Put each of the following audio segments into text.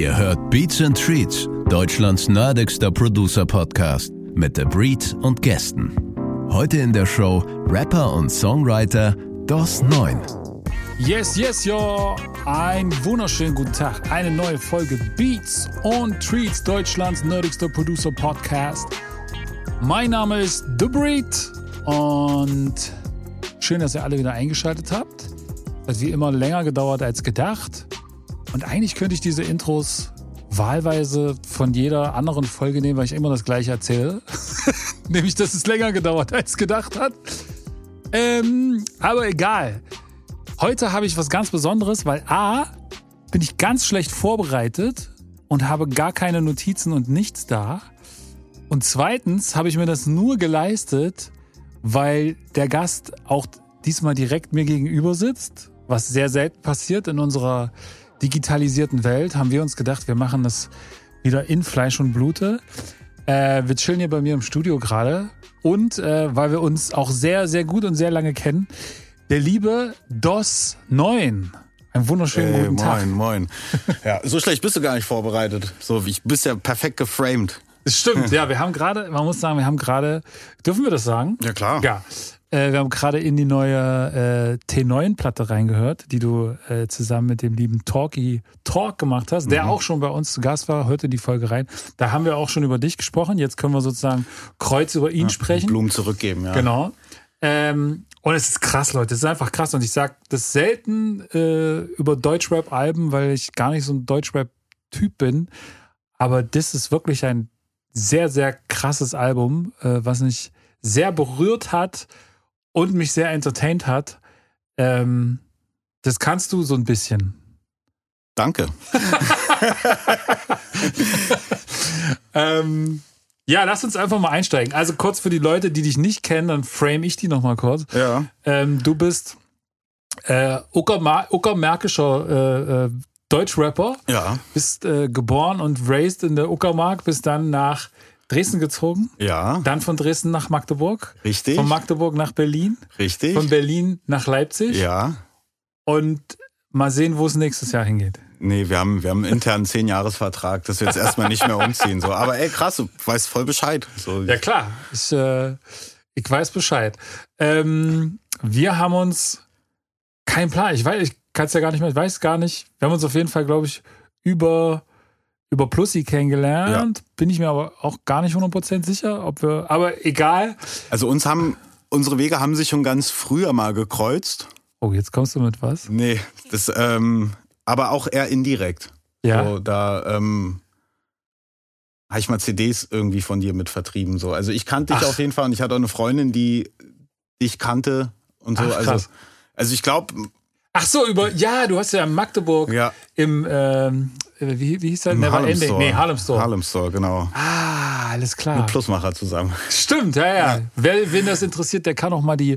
Ihr hört Beats and Treats, Deutschlands nerdigster Producer-Podcast mit The Breed und Gästen. Heute in der Show Rapper und Songwriter DOS 9. Yes, yes, yo! Ein wunderschönen guten Tag. Eine neue Folge Beats und Treats, Deutschlands nerdigster Producer-Podcast. Mein Name ist The Breed und schön, dass ihr alle wieder eingeschaltet habt. Hat wie immer länger gedauert als gedacht. Und eigentlich könnte ich diese Intros wahlweise von jeder anderen Folge nehmen, weil ich immer das gleiche erzähle. Nämlich, dass es länger gedauert als gedacht hat. Ähm, aber egal. Heute habe ich was ganz Besonderes, weil A, bin ich ganz schlecht vorbereitet und habe gar keine Notizen und nichts da. Und zweitens habe ich mir das nur geleistet, weil der Gast auch diesmal direkt mir gegenüber sitzt, was sehr selten passiert in unserer digitalisierten Welt, haben wir uns gedacht, wir machen das wieder in Fleisch und Blute. Äh, wir chillen hier bei mir im Studio gerade und äh, weil wir uns auch sehr, sehr gut und sehr lange kennen, der liebe DOS 9. Einen wunderschönen Ey, guten Tag. Moin, moin. Ja, so schlecht bist du gar nicht vorbereitet. So, ich bist ja perfekt geframed. Das stimmt, ja, wir haben gerade, man muss sagen, wir haben gerade, dürfen wir das sagen? Ja, klar. Ja. Äh, wir haben gerade in die neue äh, T9-Platte reingehört, die du äh, zusammen mit dem lieben Talky Talk gemacht hast, der auch schon bei uns zu Gast war, heute die Folge rein. Da haben wir auch schon über dich gesprochen. Jetzt können wir sozusagen kreuz über ihn sprechen. Blumen zurückgeben, ja. Genau. Ähm, und es ist krass, Leute. Es ist einfach krass. Und ich sag das selten äh, über Deutschrap-Alben, weil ich gar nicht so ein Deutschrap-Typ bin. Aber das ist wirklich ein sehr, sehr krasses Album, äh, was mich sehr berührt hat und mich sehr entertained hat. Ähm, das kannst du so ein bisschen. Danke. Ähm, ja, lass uns einfach mal einsteigen. Also kurz für die Leute, die dich nicht kennen, dann frame ich die nochmal kurz. Ja. Ähm, du bist äh, Uckermärkischer äh, äh, Deutschrapper. Ja. Bist äh, geboren und raised in der Uckermark, bist dann nach Dresden gezogen. Ja. Dann von Dresden nach Magdeburg. Richtig. Von Magdeburg nach Berlin. Richtig. Von Berlin nach Leipzig. ja. Und mal sehen, wo es nächstes Jahr hingeht. Nee, wir haben, wir haben einen internen Zehn-Jahres-Vertrag, dass wir jetzt erstmal nicht mehr umziehen. So. Aber ey, krass, du weißt voll Bescheid. So. Ja klar, ich, äh, ich weiß Bescheid. Ähm, wir haben uns kein Plan. Ich weiß, ich kann es ja gar nicht mehr. Ich weiß gar nicht. Wir haben uns auf jeden Fall, glaube ich, über über Plussi kennengelernt. Bin ich mir aber auch gar nicht 100% sicher, ob wir. Aber egal. Also uns haben, unsere Wege haben sich schon ganz früher mal gekreuzt. Oh, jetzt kommst du mit was? Nee, das, ähm, aber auch eher indirekt. Ja. So, da ähm, habe ich mal CDs irgendwie von dir mit vertrieben. So. Also ich kannte dich Ach. auf jeden Fall und ich hatte auch eine Freundin, die dich kannte und so. Ach, also, also ich glaube, Ach so, über. Ja, du hast ja in Magdeburg ja, im. Ähm, wie, wie hieß der? im Never Harlem Ending. Store. Nee, Harlem Store. Harlem Store, genau. Ah, alles klar. Mit Plusmacher zusammen. Stimmt, ja, ja. Wer, wen das interessiert, der kann auch mal die,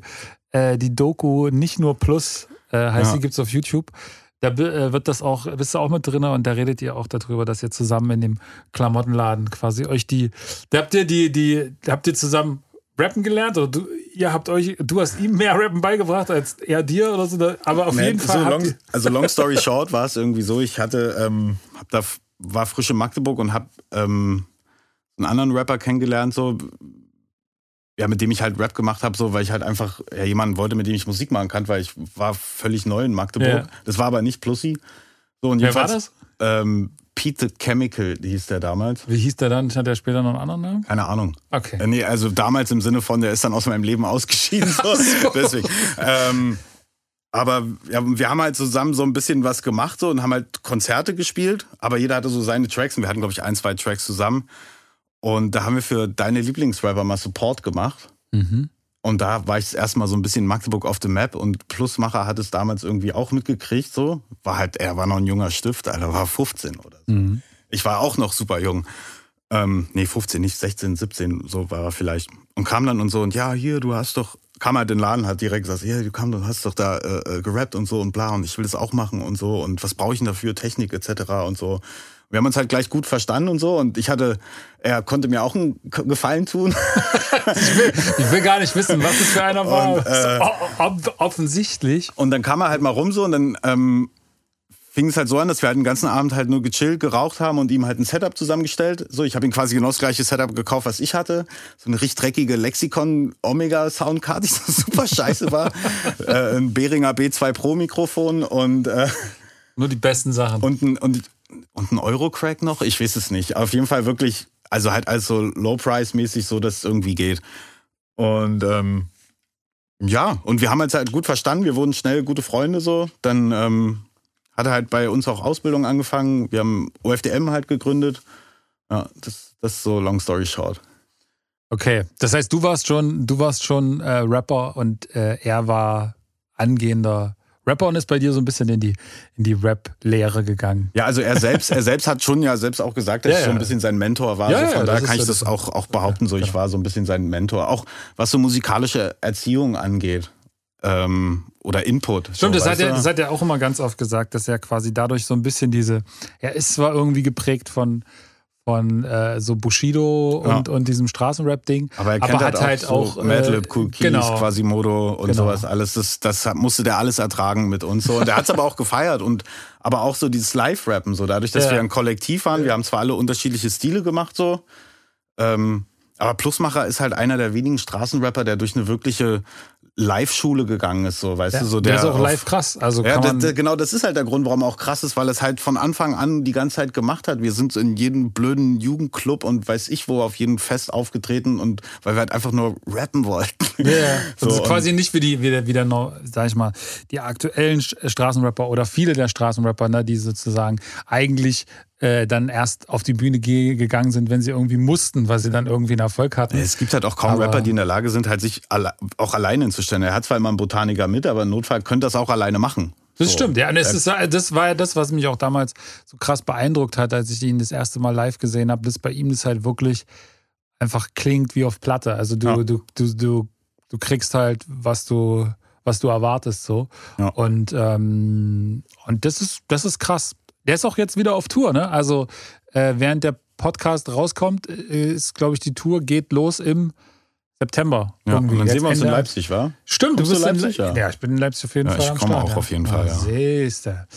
äh, die Doku nicht nur Plus, äh, heißt Ja. die, gibt's auf YouTube. Da äh, wird das auch, bist du auch mit drin und da redet ihr auch darüber, dass ihr zusammen in dem Klamottenladen quasi euch die, da habt ihr die, die, da habt ihr zusammen rappen gelernt oder du, ihr habt euch, du hast ihm mehr rappen beigebracht als er dir oder so, aber auf Nee, jeden so Fall habt long, also long story short war es irgendwie so, ich hatte, ähm, hab da, war frisch in Magdeburg und hab ähm, einen anderen Rapper kennengelernt, so, ja, mit dem ich halt Rap gemacht habe, so, weil ich halt einfach ja, jemanden wollte, mit dem ich Musik machen kann, weil ich war völlig neu in Magdeburg. Ja. Das war aber nicht Plussi. So, und wer war das? Ähm, Pete the Chemical hieß der damals. Wie hieß der dann? Hat der später noch einen anderen Namen? Keine Ahnung. Okay. Äh, nee, also damals im Sinne von, der ist dann aus meinem Leben ausgeschieden. So. Deswegen. Ähm, aber ja, wir haben halt zusammen so ein bisschen was gemacht so, und haben halt Konzerte gespielt. Aber jeder hatte so seine Tracks und wir hatten, glaube ich, ein, zwei Tracks zusammen. Und da haben wir für deine Lieblingsrapper mal Support gemacht. Mhm. Und da war ich das erste Mal so ein bisschen Magdeburg auf the Map und Plusmacher hat es damals irgendwie auch mitgekriegt, so. War halt, er war noch ein junger Stift, Alter, war 15 oder so. Mhm. Ich war auch noch super jung. Ähm, nee, 15, nicht 16, 17, so war er vielleicht. Und kam dann und so, und ja, hier, du hast doch, kam halt in den Laden, hat direkt gesagt, ja, du kam, du hast doch da äh, äh, gerappt und so und bla, und ich will das auch machen und so, und was brauche ich denn dafür, Technik etc. und so. Wir haben uns halt gleich gut verstanden und so, und ich hatte, er konnte mir auch einen Gefallen tun. Ich will gar nicht wissen, was es für einer war. Und, äh, offensichtlich. Und dann kam er halt mal rum so und dann ähm, fing es halt so an, dass wir halt den ganzen Abend halt nur gechillt, geraucht haben und ihm halt ein Setup zusammengestellt. So, ich habe ihm quasi genau das gleiche Setup gekauft, was ich hatte. So eine richtig dreckige Lexikon Omega Soundcard, die so super scheiße war. äh, ein Behringer B2 Pro Mikrofon und äh, nur die besten Sachen. Und ein, und, und ein Euro-Crack noch? Ich weiß es nicht. Auf jeden Fall wirklich, also halt als so Low-Price-mäßig so, dass es irgendwie geht. Und ähm, ja, und wir haben uns halt gut verstanden. Wir wurden schnell gute Freunde so. Dann ähm, hat er halt bei uns auch Ausbildung angefangen. Wir haben OFDM halt gegründet. Ja, das, das ist so long story short. Okay, das heißt, du warst schon, du warst schon äh, Rapper und äh, er war angehender Rapper und ist bei dir so ein bisschen in die, in die Rap-Lehre gegangen. Ja, also er selbst, er selbst hat schon ja selbst auch gesagt, dass ja, ich so ein bisschen sein Mentor war. Ja, so von daher kann ich das auch, auch behaupten. So, ich war so ein bisschen sein Mentor. Auch was so musikalische Erziehung angeht. Ähm, oder Input. Stimmt, so, das, hat er, das hat er auch immer ganz oft gesagt, dass er quasi dadurch so ein bisschen diese, er ist zwar irgendwie geprägt von, von äh, so Bushido und, ja. und diesem Straßenrap-Ding. Aber er kennt aber halt, halt auch, so Madlib, Cool Keys, genau. Quasimodo und genau. sowas alles. Das, das musste der alles ertragen mit uns. So. Und der hat es aber auch gefeiert. Und aber auch so dieses Live-Rappen, so dadurch, dass ja. wir ein Kollektiv waren, wir haben zwar alle unterschiedliche Stile gemacht, so. Ähm, aber Plusmacher ist halt einer der wenigen Straßenrapper, der durch eine wirkliche Live-Schule gegangen ist, so, weißt ja, du, so der, der ist auch auf, live krass. Also ja, der, der, genau, das ist halt der Grund, warum er auch krass ist, weil es halt von Anfang an die ganze Zeit gemacht hat. Wir sind in jedem blöden Jugendclub und weiß ich wo auf jedem Fest aufgetreten und weil wir halt einfach nur rappen wollten. Ja, yeah. so, das ist quasi nicht wie die, wie der, wie der, sag ich mal, die aktuellen Straßenrapper oder viele der Straßenrapper, ne, die sozusagen eigentlich äh, dann erst auf die Bühne ge gegangen sind, wenn sie irgendwie mussten, weil sie dann irgendwie einen Erfolg hatten. Es gibt halt auch kaum aber Rapper, die in der Lage sind, halt sich alle, auch alleine hinzustellen. Er hat zwar immer einen Botaniker mit, aber im Notfall könnte das auch alleine machen. Das so. stimmt, ja. Das, ist, das war ja das, was mich auch damals so krass beeindruckt hat, als ich ihn das erste Mal live gesehen habe, dass bei ihm das halt wirklich einfach klingt wie auf Platte. Also du, ja. du, du, du, du kriegst halt, was du, was du erwartest so. Ja. Und, ähm, und das ist, das ist krass. Der ist auch jetzt wieder auf Tour, ne? Also äh, während der Podcast rauskommt, äh, ist, glaube ich, die Tour geht los im September. Ja, und dann jetzt sehen wir uns Ende. in Leipzig, wa? Stimmt, du bist in Leipzig, ja. ja. ich bin in Leipzig auf jeden ja, Fall. Ich komme auch ja. auf jeden Fall, ja. Siehst du.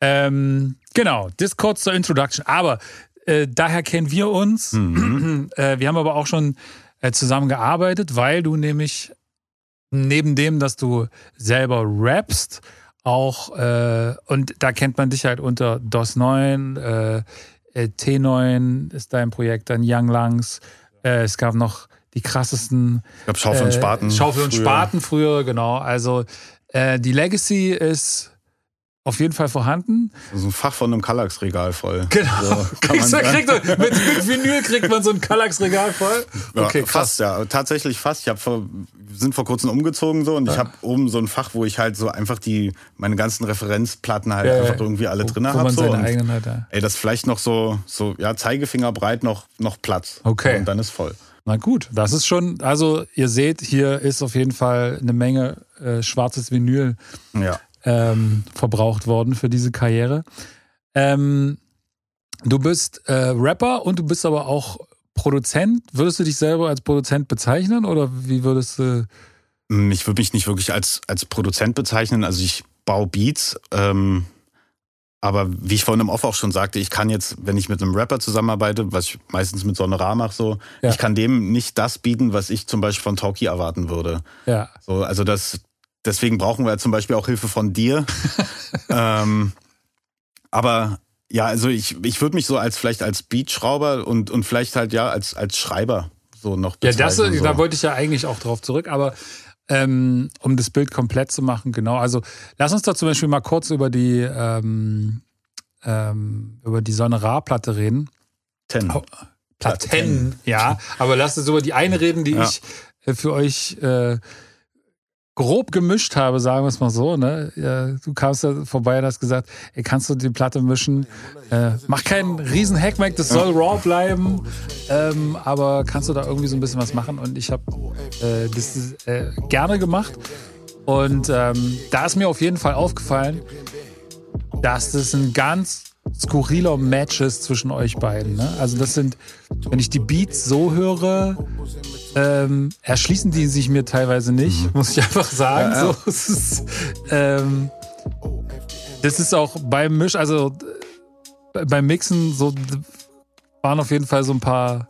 Ähm, genau, das kurz zur Introduction. Aber äh, daher kennen wir uns. Mhm. äh, wir haben aber auch schon äh, zusammen gearbeitet, weil du nämlich neben dem, dass du selber rappst, auch, äh, und da kennt man dich halt unter DOS 9, äh, äh T9 ist dein Projekt, dann Young Lungs. Äh, es gab noch die krassesten. Ich glaube, Schaufel und äh, Spaten. Schaufel und früher. Spaten früher, genau. Also äh, die Legacy ist auf jeden Fall vorhanden. So ein Fach von einem Kallax-Regal voll. Genau. So, kriegst, kriegt, mit, mit Vinyl kriegt man so ein Kallax-Regal voll. Okay, ja, fast, ja. Tatsächlich fast. Ich hab vor, sind vor kurzem umgezogen so und ja. ich habe oben so ein Fach, wo ich halt so einfach die meine ganzen Referenzplatten halt ja, einfach irgendwie alle drin habe. So. eigenen hat, ja. Ey, das vielleicht noch so, so ja, Zeigefinger breit noch, noch Platz. Okay. Und dann ist voll. Na gut, das ist schon, also ihr seht, hier ist auf jeden Fall eine Menge äh, schwarzes Vinyl. Ja ähm, verbraucht worden für diese Karriere. Ähm, du bist äh, Rapper und du bist aber auch Produzent. Würdest du dich selber als Produzent bezeichnen oder wie würdest du? Hm, ich würde mich nicht wirklich als, als Produzent bezeichnen. Also ich baue Beats. Ähm, aber wie ich vorhin im Off auch schon sagte, ich kann jetzt, wenn ich mit einem Rapper zusammenarbeite, was ich meistens mit Sonora mache, so, ja. ich kann dem nicht das bieten, was ich zum Beispiel von Talkie erwarten würde. Ja. So, also das, Deswegen brauchen wir zum Beispiel auch Hilfe von dir. ähm, aber ja, also ich, ich würde mich so als vielleicht als Beatschrauber und, und vielleicht halt ja als, als Schreiber so noch Ja, das, so. da wollte ich ja eigentlich auch drauf zurück, aber ähm, um das Bild komplett zu machen, genau. Also lass uns da zum Beispiel mal kurz über die ähm, ähm, über die Sonne Ra-Platte reden. Ten. Oh, Platten, ja. Aber lass uns über die eine reden, die ja. ich äh, für euch äh, grob gemischt habe, sagen wir es mal so. Ne? Du kamst da vorbei und hast gesagt, ey, kannst du die Platte mischen? Äh, mach keinen riesen Hackmack, das soll raw bleiben. Ähm, aber kannst du da irgendwie so ein bisschen was machen? Und ich habe äh, das äh, gerne gemacht. Und ähm, da ist mir auf jeden Fall aufgefallen, dass das ein ganz skurriler Match ist zwischen euch beiden. Ne? Also das sind, wenn ich die Beats so höre, ähm, erschließen die sich mir teilweise nicht, mhm. muss ich einfach sagen. Ja, ja. So, ist, ähm, das ist auch beim Misch, also beim Mixen so waren auf jeden Fall so ein paar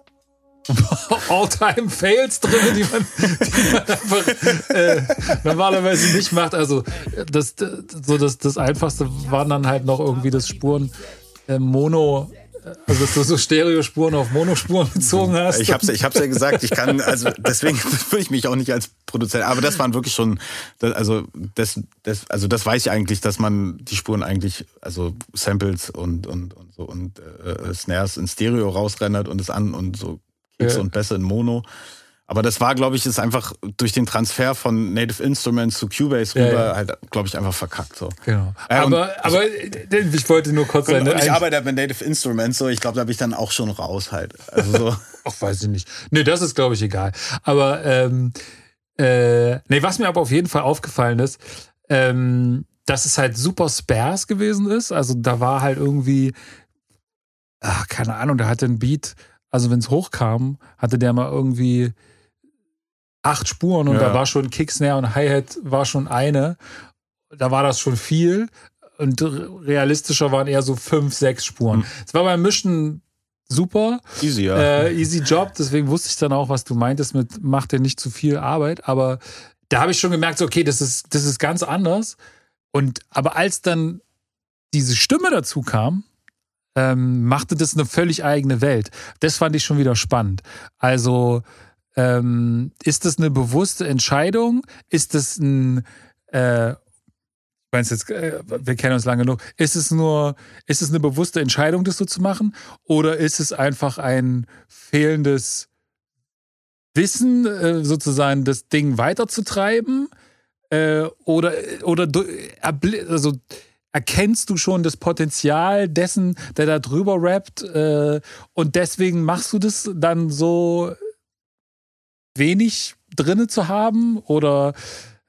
All-Time-Fails drin, die man, die man einfach äh, normalerweise nicht macht. Also das, so das, das Einfachste waren dann halt noch irgendwie das Spuren äh, Mono also, dass du so Stereospuren auf Monospuren gezogen hast. Ich hab's, ich hab's ja gesagt, ich kann, also deswegen fühle ich mich auch nicht als Produzent. Aber das waren wirklich schon, also das, das, also das weiß ich eigentlich, dass man die Spuren eigentlich, also Samples und, und, und so und äh, Snares in Stereo rausrendert und es an und so Kicks ja. und Bässe in Mono. Aber das war, glaube ich, ist einfach durch den Transfer von Native Instruments zu Cubase rüber ja, ja. halt, glaube ich, einfach verkackt so. Genau. Äh, aber, aber ich wollte nur kurz sagen. Ich arbeite halt mit Native Instruments so, ich glaube, da bin ich dann auch schon raus halt. Also so. Ach, weiß ich nicht. Nee, das ist, glaube ich, egal. Aber ähm, äh, nee, was mir aber auf jeden Fall aufgefallen ist, ähm, dass es halt super sparse gewesen ist. Also da war halt irgendwie, ach, keine Ahnung, da hatte ein Beat, also wenn es hochkam, hatte der mal irgendwie acht Spuren und ja. da war schon Kicksnare und Hi-Hat war schon eine. Da war das schon viel. Und realistischer waren eher so fünf, sechs Spuren. Es mhm. war beim Mischen super. Easy, ja. Äh, easy Job, deswegen wusste ich dann auch, was du meintest mit macht dir nicht zu viel Arbeit. Aber da habe ich schon gemerkt, so, okay, das ist, das ist ganz anders. Und aber als dann diese Stimme dazu kam, ähm, machte das eine völlig eigene Welt. Das fand ich schon wieder spannend. Also ähm, ist das eine bewusste Entscheidung? Ist das ein, äh, ich meine jetzt, äh, wir kennen uns lange genug, ist es nur, ist es eine bewusste Entscheidung, das so zu machen? Oder ist es einfach ein fehlendes Wissen, äh, sozusagen das Ding weiterzutreiben? Äh, oder, oder also, erkennst du schon das Potenzial dessen, der da drüber rappt äh, und deswegen machst du das dann so wenig drinne zu haben oder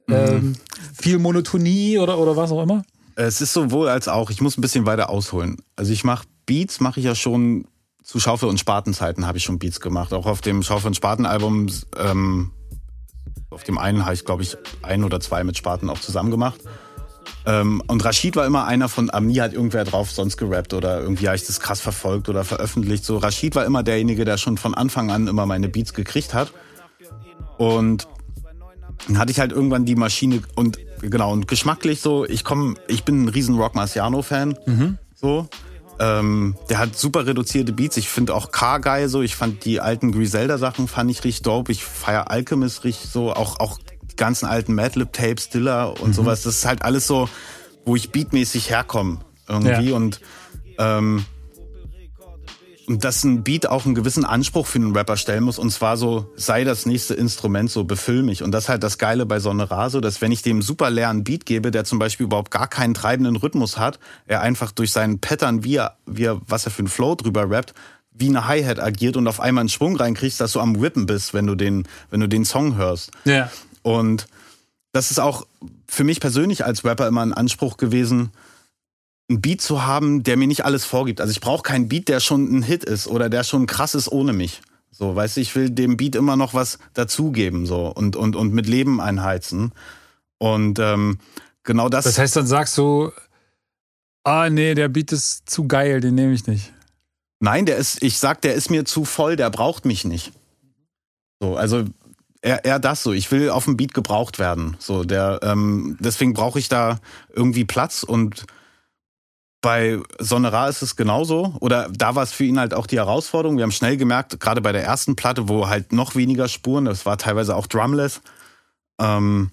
mhm. ähm, viel Monotonie oder, oder was auch immer? Es ist sowohl als auch. Ich muss ein bisschen weiter ausholen. Also ich mache Beats, mache ich ja schon zu Schaufel- und Spatenzeiten habe ich schon Beats gemacht. Auch auf dem Schaufel- und Spaten-Album, ähm, auf dem einen habe ich, glaube ich, ein oder zwei mit Spaten auch zusammen gemacht. Ähm, und Rashid war immer einer von, am nie hat irgendwer drauf sonst gerappt oder irgendwie habe ich das krass verfolgt oder veröffentlicht. So, Rashid war immer derjenige, der schon von Anfang an immer meine Beats gekriegt hat. Und dann hatte ich halt irgendwann die Maschine und genau und geschmacklich so, ich komme, ich bin ein riesen Rock Marciano Fan, mhm. so. Ähm, der hat super reduzierte Beats. Ich finde auch K geil so. Ich fand die alten Griselda Sachen fand ich richtig dope. Ich feier Alchemist richtig so. Auch auch die ganzen alten Madlib Tapes, Diller und mhm. sowas. Das ist halt alles so, wo ich beatmäßig herkomme irgendwie ja. und ähm, und dass ein Beat auch einen gewissen Anspruch für einen Rapper stellen muss. Und zwar so, sei das nächste Instrument, so befüll mich. Und das ist halt das Geile bei Sonora, so dass wenn ich dem super leeren Beat gebe, der zum Beispiel überhaupt gar keinen treibenden Rhythmus hat, er einfach durch seinen Pattern, wie er, wie er was er für einen Flow drüber rappt, wie eine Hi-Hat agiert und auf einmal einen Schwung reinkriegst, dass du am Whippen bist, wenn du den, wenn du den Song hörst. Ja. Und das ist auch für mich persönlich als Rapper immer ein Anspruch gewesen, einen Beat zu haben, der mir nicht alles vorgibt. Also ich brauche keinen Beat, der schon ein Hit ist oder der schon krass ist ohne mich. So, weißt du, ich will dem Beat immer noch was dazugeben so und, und, und mit Leben einheizen. Und ähm, genau das. Das heißt, dann sagst du, ah nee, der Beat ist zu geil, den nehme ich nicht. Nein, der ist, ich sag, der ist mir zu voll, der braucht mich nicht. So, also eher, eher das so. Ich will auf dem Beat gebraucht werden. So, der, ähm, deswegen brauche ich da irgendwie Platz und bei Sonera ist es genauso. Oder da war es für ihn halt auch die Herausforderung. Wir haben schnell gemerkt, gerade bei der ersten Platte, wo halt noch weniger Spuren, das war teilweise auch drumless, ähm,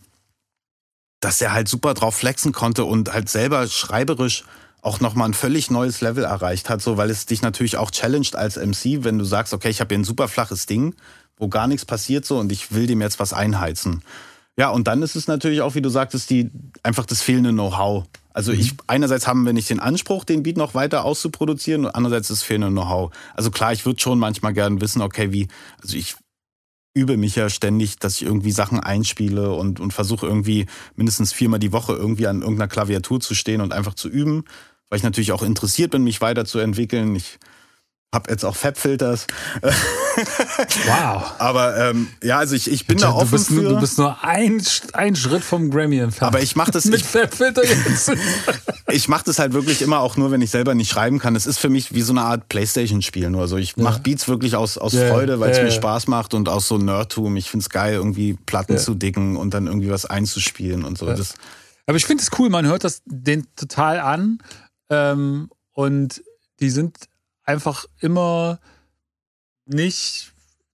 dass er halt super drauf flexen konnte und halt selber schreiberisch auch nochmal ein völlig neues Level erreicht hat, so weil es dich natürlich auch challenged als MC, wenn du sagst, okay, ich habe hier ein super flaches Ding, wo gar nichts passiert so und ich will dem jetzt was einheizen. Ja, und dann ist es natürlich auch, wie du sagtest, die einfach das fehlende Know-how. Also ich, mhm. einerseits haben wir nicht den Anspruch, den Beat noch weiter auszuproduzieren und andererseits ist fehlende Know-how. Also klar, ich würde schon manchmal gerne wissen, okay, wie, also ich übe mich ja ständig, dass ich irgendwie Sachen einspiele und, und versuche irgendwie mindestens viermal die Woche irgendwie an irgendeiner Klaviatur zu stehen und einfach zu üben, weil ich natürlich auch interessiert bin, mich weiterzuentwickeln. Ich Hab jetzt auch Fab-Filters. Wow. Aber ähm, ja, also ich, ich bin da du, offen bist für. nur, du bist nur ein, ein Schritt vom Grammy entfernt. aber ich mache das, mit Fabfilter jetzt. ich mache das halt wirklich immer auch nur, wenn ich selber nicht schreiben kann. Es ist für mich wie so eine Art Playstation-Spiel nur. Also ich mache Beats wirklich aus, aus Ja, Freude, weil es ja, mir ja. Spaß macht und aus so Nerdtum. Ich find's geil, irgendwie Platten Ja. zu dicken und dann irgendwie was einzuspielen und so. Das, Aber ich finde es cool, man hört das den total an. Ähm, und die sind einfach immer nicht,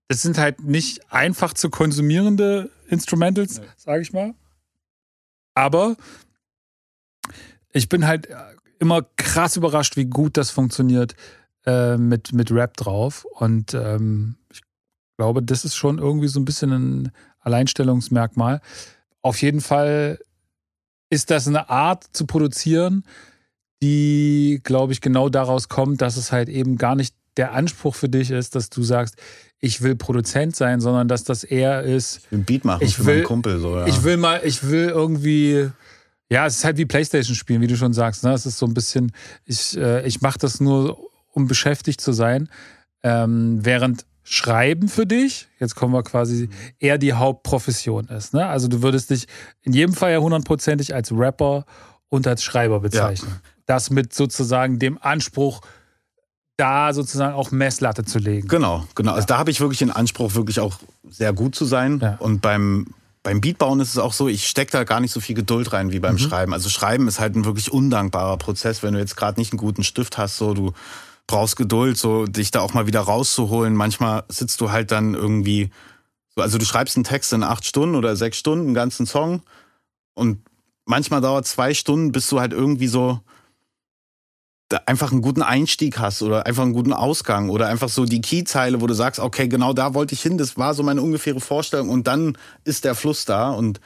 das sind halt nicht einfach zu konsumierende Instrumentals, sage ich mal. Aber ich bin halt immer krass überrascht, wie gut das funktioniert äh, mit, mit Rap drauf. Und ähm, ich glaube, das ist schon irgendwie so ein bisschen ein Alleinstellungsmerkmal. Auf jeden Fall ist das eine Art zu produzieren, die, glaube ich, genau daraus kommt, dass es halt eben gar nicht der Anspruch für dich ist, dass du sagst, ich will Produzent sein, sondern dass das eher ist, ich will ein Beat machen Ich für will- meinen Kumpel. So, ja. ich will mal, ich will irgendwie, ja, es ist halt wie Playstation spielen, wie du schon sagst. Ne? Es ist so ein bisschen, ich, äh, ich mache das nur, um beschäftigt zu sein, ähm, während Schreiben für dich, jetzt kommen wir quasi, eher die Hauptprofession ist. Ne? Also du würdest dich in jedem Fall ja hundertprozentig als Rapper und als Schreiber bezeichnen. Das mit sozusagen dem Anspruch, da sozusagen auch Messlatte zu legen. Genau, genau. Also da habe ich wirklich den Anspruch, wirklich auch sehr gut zu sein. Ja. Und beim, beim Beatbauen ist es auch so, ich stecke da gar nicht so viel Geduld rein wie Mhm. beim Schreiben. Also Schreiben ist halt ein wirklich undankbarer Prozess, wenn du jetzt gerade nicht einen guten Stift hast, so du brauchst Geduld, so dich da auch mal wieder rauszuholen. Manchmal sitzt du halt dann irgendwie, so, also du schreibst einen Text in acht Stunden oder sechs Stunden, einen ganzen Song. Und manchmal dauert zwei Stunden, bis du halt irgendwie so einfach einen guten Einstieg hast oder einfach einen guten Ausgang oder einfach so die Keyzeile, wo du sagst, okay, genau da wollte ich hin, das war so meine ungefähre Vorstellung und dann ist der Fluss da und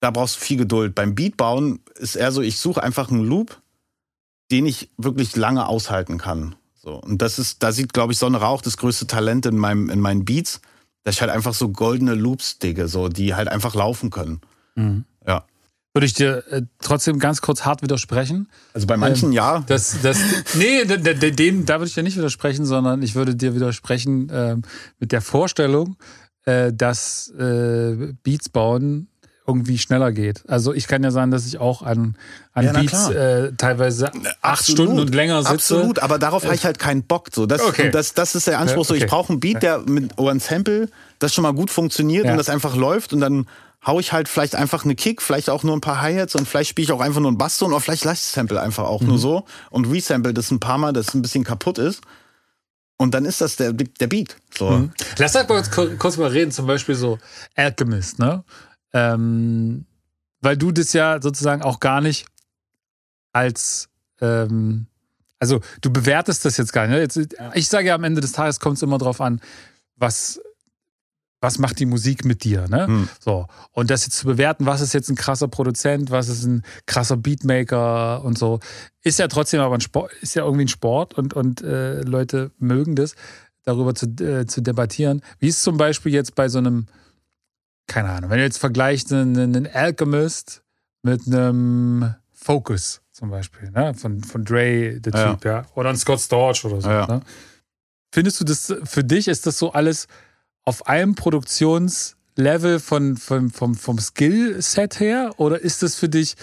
da brauchst du viel Geduld. Beim Beatbauen ist eher so, ich suche einfach einen Loop, den ich wirklich lange aushalten kann. So und das ist, da sieht, glaube ich, Sonne Rauch das größte Talent in meinem in meinen Beats, dass ich halt einfach so goldene Loops digge, so die halt einfach laufen können. Mhm. Würde ich dir äh, trotzdem ganz kurz hart widersprechen. Also bei manchen Ähm, ja, Das, das, nee, de- de- de- dem, da würde ich dir nicht widersprechen, sondern ich würde dir widersprechen ähm, mit der Vorstellung, äh, dass äh, Beats bauen irgendwie schneller geht. Also ich kann ja sagen, dass ich auch an, an Ja, Beats äh, teilweise acht Absolut. Stunden und länger sitze. Absolut, aber darauf habe ich halt keinen Bock. So, das, Okay. das, das ist der Anspruch. Ja, So, okay. ich brauche einen Beat, der mit oder ein Sample, das schon mal gut funktioniert Ja. und das einfach läuft und dann hau ich halt vielleicht einfach eine Kick, vielleicht auch nur ein paar Hi-Hats und vielleicht spiele ich auch einfach nur ein Basston oder vielleicht lasse ich das Sample einfach auch Mhm. nur so und resample das ein paar Mal, dass es ein bisschen kaputt ist. Und dann ist das der, der Beat. So. Mhm. Lass halt mal kurz, kurz mal reden, zum Beispiel so Alchemist, ne? Ähm, weil du das ja sozusagen auch gar nicht als, ähm, also du bewertest das jetzt gar nicht. Ne? Jetzt, ich sage ja, am Ende des Tages kommt es immer drauf an, was, was macht die Musik mit dir, ne? Hm. So. Und das jetzt zu bewerten, was ist jetzt ein krasser Produzent, was ist ein krasser Beatmaker und so, ist ja trotzdem aber ein Sport, ist ja irgendwie ein Sport und, und äh, Leute mögen das, darüber zu, äh, zu debattieren. Wie ist zum Beispiel jetzt bei so einem, keine Ahnung, wenn du jetzt vergleichst einen, einen Alchemist mit einem Focus zum Beispiel, ne? Von, von Dre, der Ja. Typ, ja. Oder ein Scott Storch oder so. Ja. Ne? Findest du das, für dich ist das so alles auf einem Produktionslevel von, von, vom, vom Skillset her? Oder ist das für dich,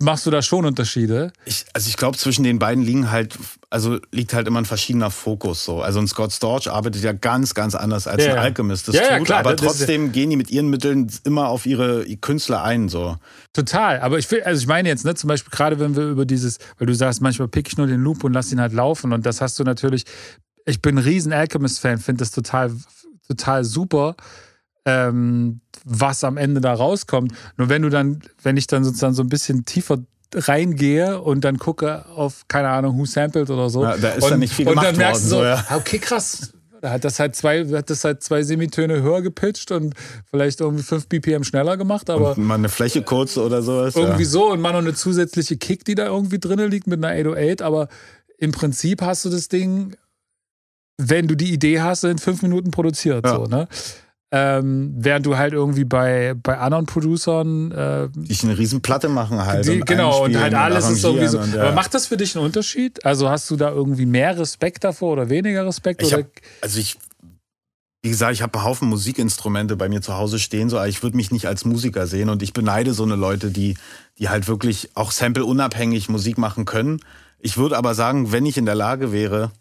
machst du da schon Unterschiede? Ich, also ich glaube, zwischen den beiden liegen halt, also liegt halt immer ein verschiedener Fokus so. Also ein Scott Storch arbeitet ja ganz, ganz anders als Ja, ein ja. Alchemist das Ja, ja, tut, klar, aber das trotzdem gehen die mit ihren Mitteln immer auf ihre Künstler ein. So. Total, aber ich will, also ich meine jetzt, ne, zum Beispiel gerade wenn wir über dieses, weil du sagst, manchmal pick ich nur den Loop und lass ihn halt laufen und das hast du natürlich, ich bin ein riesen Alchemist-Fan, finde das total, total super, ähm, was am Ende da rauskommt. Nur wenn du dann, wenn ich dann sozusagen so ein bisschen tiefer reingehe und dann gucke auf, keine Ahnung, Who Sampled oder so. Ja, da ist und, dann nicht viel Und gemacht dann merkst du so, worden, ja. okay, krass. Da hat das halt zwei, hat das halt zwei Semitöne höher gepitcht und vielleicht irgendwie 5 BPM schneller gemacht, aber Und mal eine Fläche kurz oder sowas. irgendwie ja. so und mal noch eine zusätzliche Kick, die da irgendwie drin liegt mit einer 808, aber im Prinzip hast du das Ding, wenn du die Idee hast, in fünf Minuten produziert. Ja. So, ne? Ähm, während du halt irgendwie bei, bei anderen Producern. Äh, die eine riesen Platte machen halt. Die, und genau, und halt alles ist irgendwie so. Und, ja. Aber macht das für dich einen Unterschied? Also hast du da irgendwie mehr Respekt davor oder weniger Respekt? Ich oder? Hab, also ich, wie gesagt, ich habe einen Haufen Musikinstrumente bei mir zu Hause stehen, so, aber ich würde mich nicht als Musiker sehen und ich beneide so eine Leute, die, die halt wirklich auch sample-unabhängig Musik machen können. Ich würde aber sagen, wenn ich in der Lage wäre,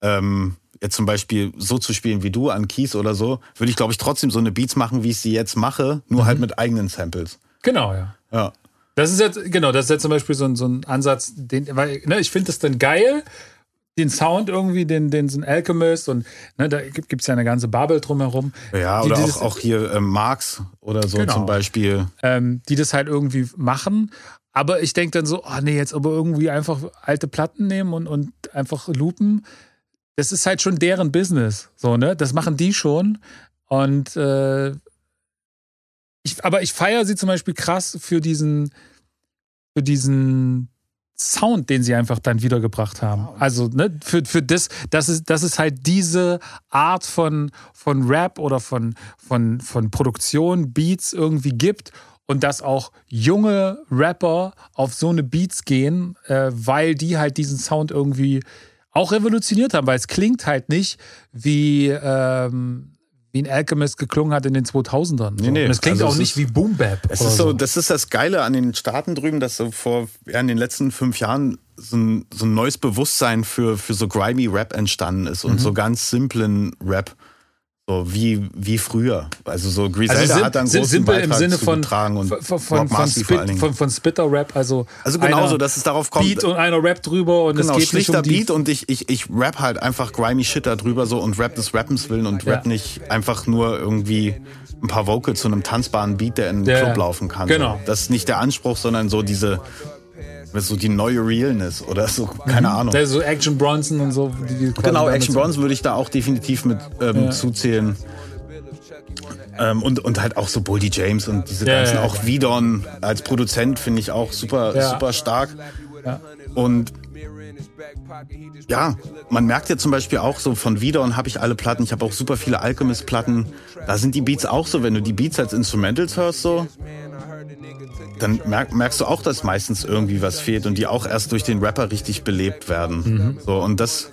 ähm, jetzt zum Beispiel so zu spielen wie du an Keys oder so, würde ich, glaube ich, trotzdem so eine Beats machen, wie ich sie jetzt mache, nur mhm. halt mit eigenen Samples. Genau, ja. Ja. Das ist jetzt, genau, das ist jetzt zum Beispiel so ein, so ein Ansatz, den, weil, ne, ich finde das dann geil, den Sound irgendwie, den, den so ein Alchemist und ne, da gibt es ja eine ganze Bubble drumherum. Ja, oder auch, auch hier ähm, Marx oder so genau, zum Beispiel. Ähm, die das halt irgendwie machen. Aber ich denke dann so, oh nee, jetzt aber irgendwie einfach alte Platten nehmen und, und einfach loopen das ist halt schon deren Business. So, ne? Das machen die schon. Und äh, ich, aber ich feiere sie zum Beispiel krass für diesen, für diesen Sound, den sie einfach dann wiedergebracht haben. Also, ne, für, für das, das ist, das ist halt diese Art von, von Rap oder von, von, von Produktion, Beats irgendwie gibt und dass auch junge Rapper auf so eine Beats gehen, äh, weil die halt diesen Sound irgendwie auch revolutioniert haben, weil es klingt halt nicht wie, ähm, wie ein Alchemist geklungen hat in den 2000ern. Nee, nee. Und es klingt also auch nicht wie Boom Bap. Es ist so, so, das ist das Geile an den Staaten drüben, dass so vor ja, in den letzten fünf Jahren so ein, so ein neues Bewusstsein für, für so grimy Rap entstanden ist und mhm. so ganz simplen Rap. So wie, wie früher. Also so Griselda also hat dann großen simpel Beitrag im Sinne von, und von, von, von, Spit, von, von Spitter-Rap. Also, also genauso, dass es darauf kommt. Beat und einer Rap drüber und genau, es geht schlichter um Beat und ich, ich, ich rap halt einfach grimy Shit da drüber so und rap des Rappens willen und rap ja. nicht einfach nur irgendwie ein paar Vocals zu einem tanzbaren Beat, der in den ja, Club laufen kann. Genau. So. Das ist nicht der Anspruch, sondern so diese so die neue Realness oder so, keine mhm. Ahnung. so Action Bronson und so. Die, die genau, Action Bronson würde ich da auch definitiv mit ähm, ja. zuzählen. Ähm, und, und halt auch so Boldy James und diese ja, ganzen, ja, auch Vidon als Produzent finde ich auch super, super stark. Und ja, man merkt ja zum Beispiel auch so von Vidon habe ich alle Platten, ich habe auch super viele Alchemist-Platten. Da sind die Beats auch so, wenn du die Beats als Instrumentals hörst, so, dann merk, merkst du auch, dass meistens irgendwie was fehlt und die auch erst durch den Rapper richtig belebt werden. Mhm. So, und das,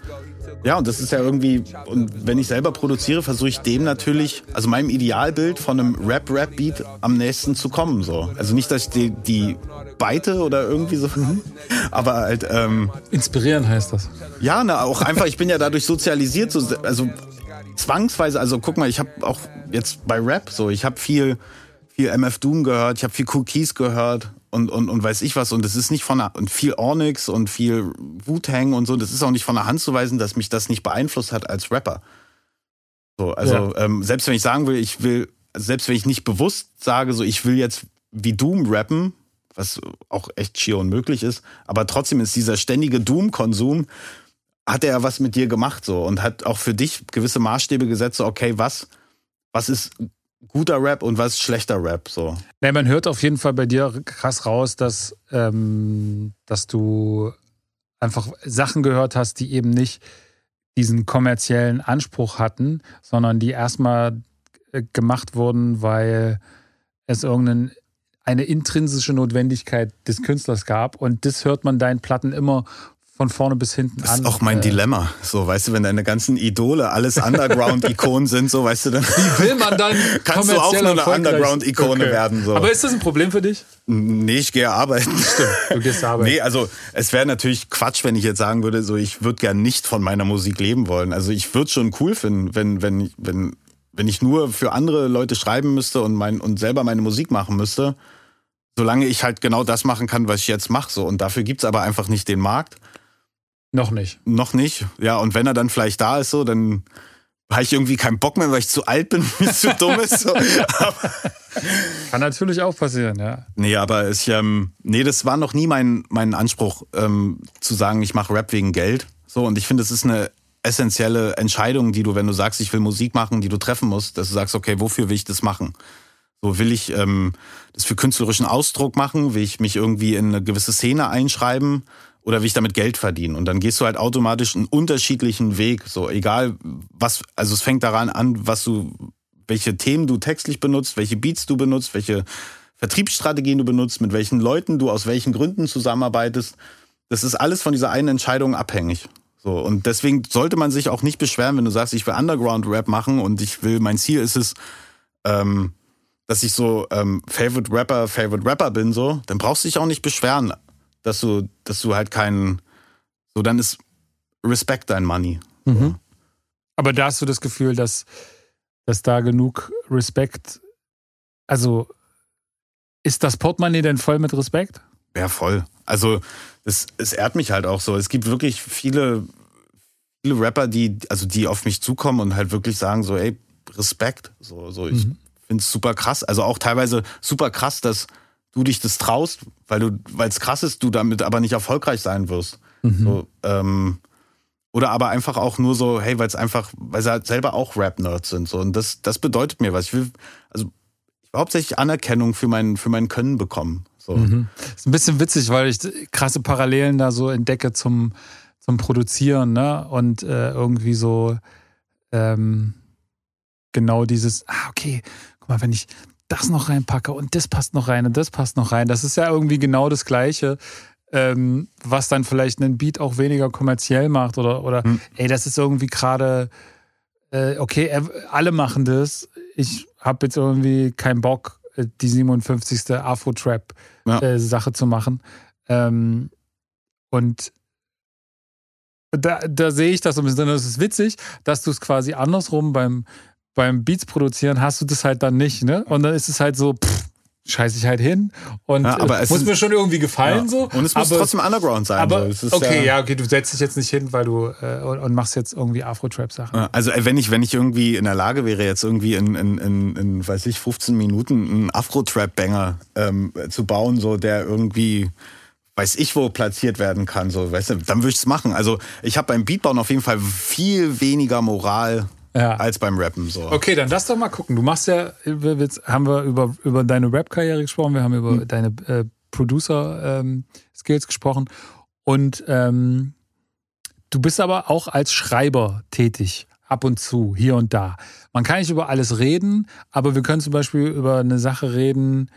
ja, und das ist ja irgendwie, und wenn ich selber produziere, versuche ich dem natürlich, also meinem Idealbild von einem Rap-Rap-Beat am nächsten zu kommen. So. Also nicht, dass ich die, die beite oder irgendwie so, mhm. aber halt. Ähm, Inspirieren heißt das. Ja, na, auch einfach, ich bin ja dadurch sozialisiert, so, also zwangsweise, also guck mal, ich habe auch jetzt bei Rap so, ich habe viel viel MF Doom gehört, ich habe viel Cookies gehört und, und, und weiß ich was. Und es ist nicht von der, und viel Onyx und viel Wu-Tang und so. Das ist auch nicht von der Hand zu weisen, dass mich das nicht beeinflusst hat als Rapper. So, also ja. ähm, selbst wenn ich sagen will, ich will, selbst wenn ich nicht bewusst sage, so ich will jetzt wie Doom rappen, was auch echt schier unmöglich ist, aber trotzdem ist dieser ständige Doom-Konsum, hat er ja was mit dir gemacht so und hat auch für dich gewisse Maßstäbe gesetzt, so okay, was, was ist guter Rap und was schlechter Rap. So. Nee, man hört auf jeden Fall bei dir krass raus, dass, ähm, dass du einfach Sachen gehört hast, die eben nicht diesen kommerziellen Anspruch hatten, sondern die erstmal äh, gemacht wurden, weil es irgendeine eine intrinsische Notwendigkeit des Künstlers gab. Und das hört man deinen Platten immer von vorne bis hinten an. Das ist auch mein äh, Dilemma. So, weißt du, wenn deine ganzen Idole alles Underground-Ikonen sind, so, weißt du, dann. Wie will man dann kannst du auch nur eine Underground-Ikone okay. werden. So. Aber ist das ein Problem für dich? Nee, ich gehe arbeiten. Stimmt, du gehst arbeiten. Nee, also es wäre natürlich Quatsch, wenn ich jetzt sagen würde, so ich würde gern nicht von meiner Musik leben wollen. Also ich würde schon cool finden, wenn, wenn, wenn, wenn ich nur für andere Leute schreiben müsste und mein, und selber meine Musik machen müsste. Solange ich halt genau das machen kann, was ich jetzt mache. So. Und dafür gibt's aber einfach nicht den Markt. Noch nicht. Noch nicht. Ja, und wenn er dann vielleicht da ist, so, dann habe ich irgendwie keinen Bock mehr, weil ich zu alt bin, zu dumm ist. So. Kann natürlich auch passieren, ja. Nee, aber ich, ähm, nee, das war noch nie mein, mein Anspruch, ähm, zu sagen, ich mache Rap wegen Geld. So, und ich finde, es ist eine essentielle Entscheidung, die du, wenn du sagst, ich will Musik machen, die du treffen musst, dass du sagst, okay, wofür will ich das machen? So will ich ähm, das für künstlerischen Ausdruck machen, will ich mich irgendwie in eine gewisse Szene einschreiben oder wie ich damit Geld verdiene. Und dann gehst du halt automatisch einen unterschiedlichen Weg. So, egal was, also es fängt daran an, was du, welche Themen du textlich benutzt, welche Beats du benutzt, welche Vertriebsstrategien du benutzt, mit welchen Leuten du aus welchen Gründen zusammenarbeitest. Das ist alles von dieser einen Entscheidung abhängig. So, und deswegen sollte man sich auch nicht beschweren, wenn du sagst, ich will Underground-Rap machen und ich will, mein Ziel ist es, ähm, dass ich so ähm, Favorite Rapper, Favorite Rapper bin, so, dann brauchst du dich auch nicht beschweren, dass du, dass du halt keinen, so, dann ist Respect dein Money. Mhm. Aber da hast du das Gefühl, dass, dass da genug Respekt, also ist das Portemonnaie denn voll mit Respekt? Ja, voll. Also es, es ehrt mich halt auch so. Es gibt wirklich viele, viele Rapper, die, also die auf mich zukommen und halt wirklich sagen so, ey, Respekt. So, so ich mhm. finde es super krass. Also auch teilweise super krass, dass du dich das traust, weil du, weil es krass ist, du damit aber nicht erfolgreich sein wirst. Mhm. So, ähm, oder aber einfach auch nur so, hey, weil es einfach, weil sie halt selber auch Rap-Nerds sind. So. Und das, das bedeutet mir was. Ich will, also ich will hauptsächlich Anerkennung für mein, für mein Können bekommen. So. Mhm. Ist ein bisschen witzig, weil ich krasse Parallelen da so entdecke zum, zum Produzieren, ne? Und äh, irgendwie so ähm, genau dieses, ah, okay, guck mal, wenn ich das noch reinpacke und das passt noch rein und das passt noch rein, das ist ja irgendwie genau das Gleiche. Ähm, was dann vielleicht einen Beat auch weniger kommerziell macht oder, oder hm. ey, das ist irgendwie gerade, äh, okay, alle machen das, ich habe jetzt irgendwie keinen Bock, äh, die 57. Afro-Trap-Sache ja. äh, zu machen. Ähm, und da, da sehe ich das so ein bisschen. Das ist witzig, dass du es quasi andersrum beim, beim Beats produzieren hast du das halt dann nicht, ne? Und dann ist es halt so, pff, scheiße ich halt hin und ja, aber äh, muss ist, mir schon irgendwie gefallen ja. so. Und es muss aber, trotzdem Underground sein. Aber, so. okay, ja, ja, okay, du setzt dich jetzt nicht hin, weil du äh, und, und, machst jetzt irgendwie Afro-Trap-Sachen. Ja, also äh, wenn ich, wenn ich irgendwie in der Lage wäre, jetzt irgendwie in, in, in, in weiß ich, 15 Minuten einen Afro-Trap-Banger ähm, zu bauen, so der irgendwie weiß ich wo platziert werden kann, so weißt du, dann würde ich es machen. Also ich habe beim Beatbauen auf jeden Fall viel weniger Moral ja. als beim Rappen. So. Okay, dann lass doch mal gucken. Du machst ja, jetzt haben wir über, über deine Rap-Karriere gesprochen, wir haben über hm. deine äh, Producer-Skills ähm, gesprochen und ähm, du bist aber auch als Schreiber tätig. Ab und zu, hier und da. Man kann nicht über alles reden, aber wir können zum Beispiel über eine Sache reden,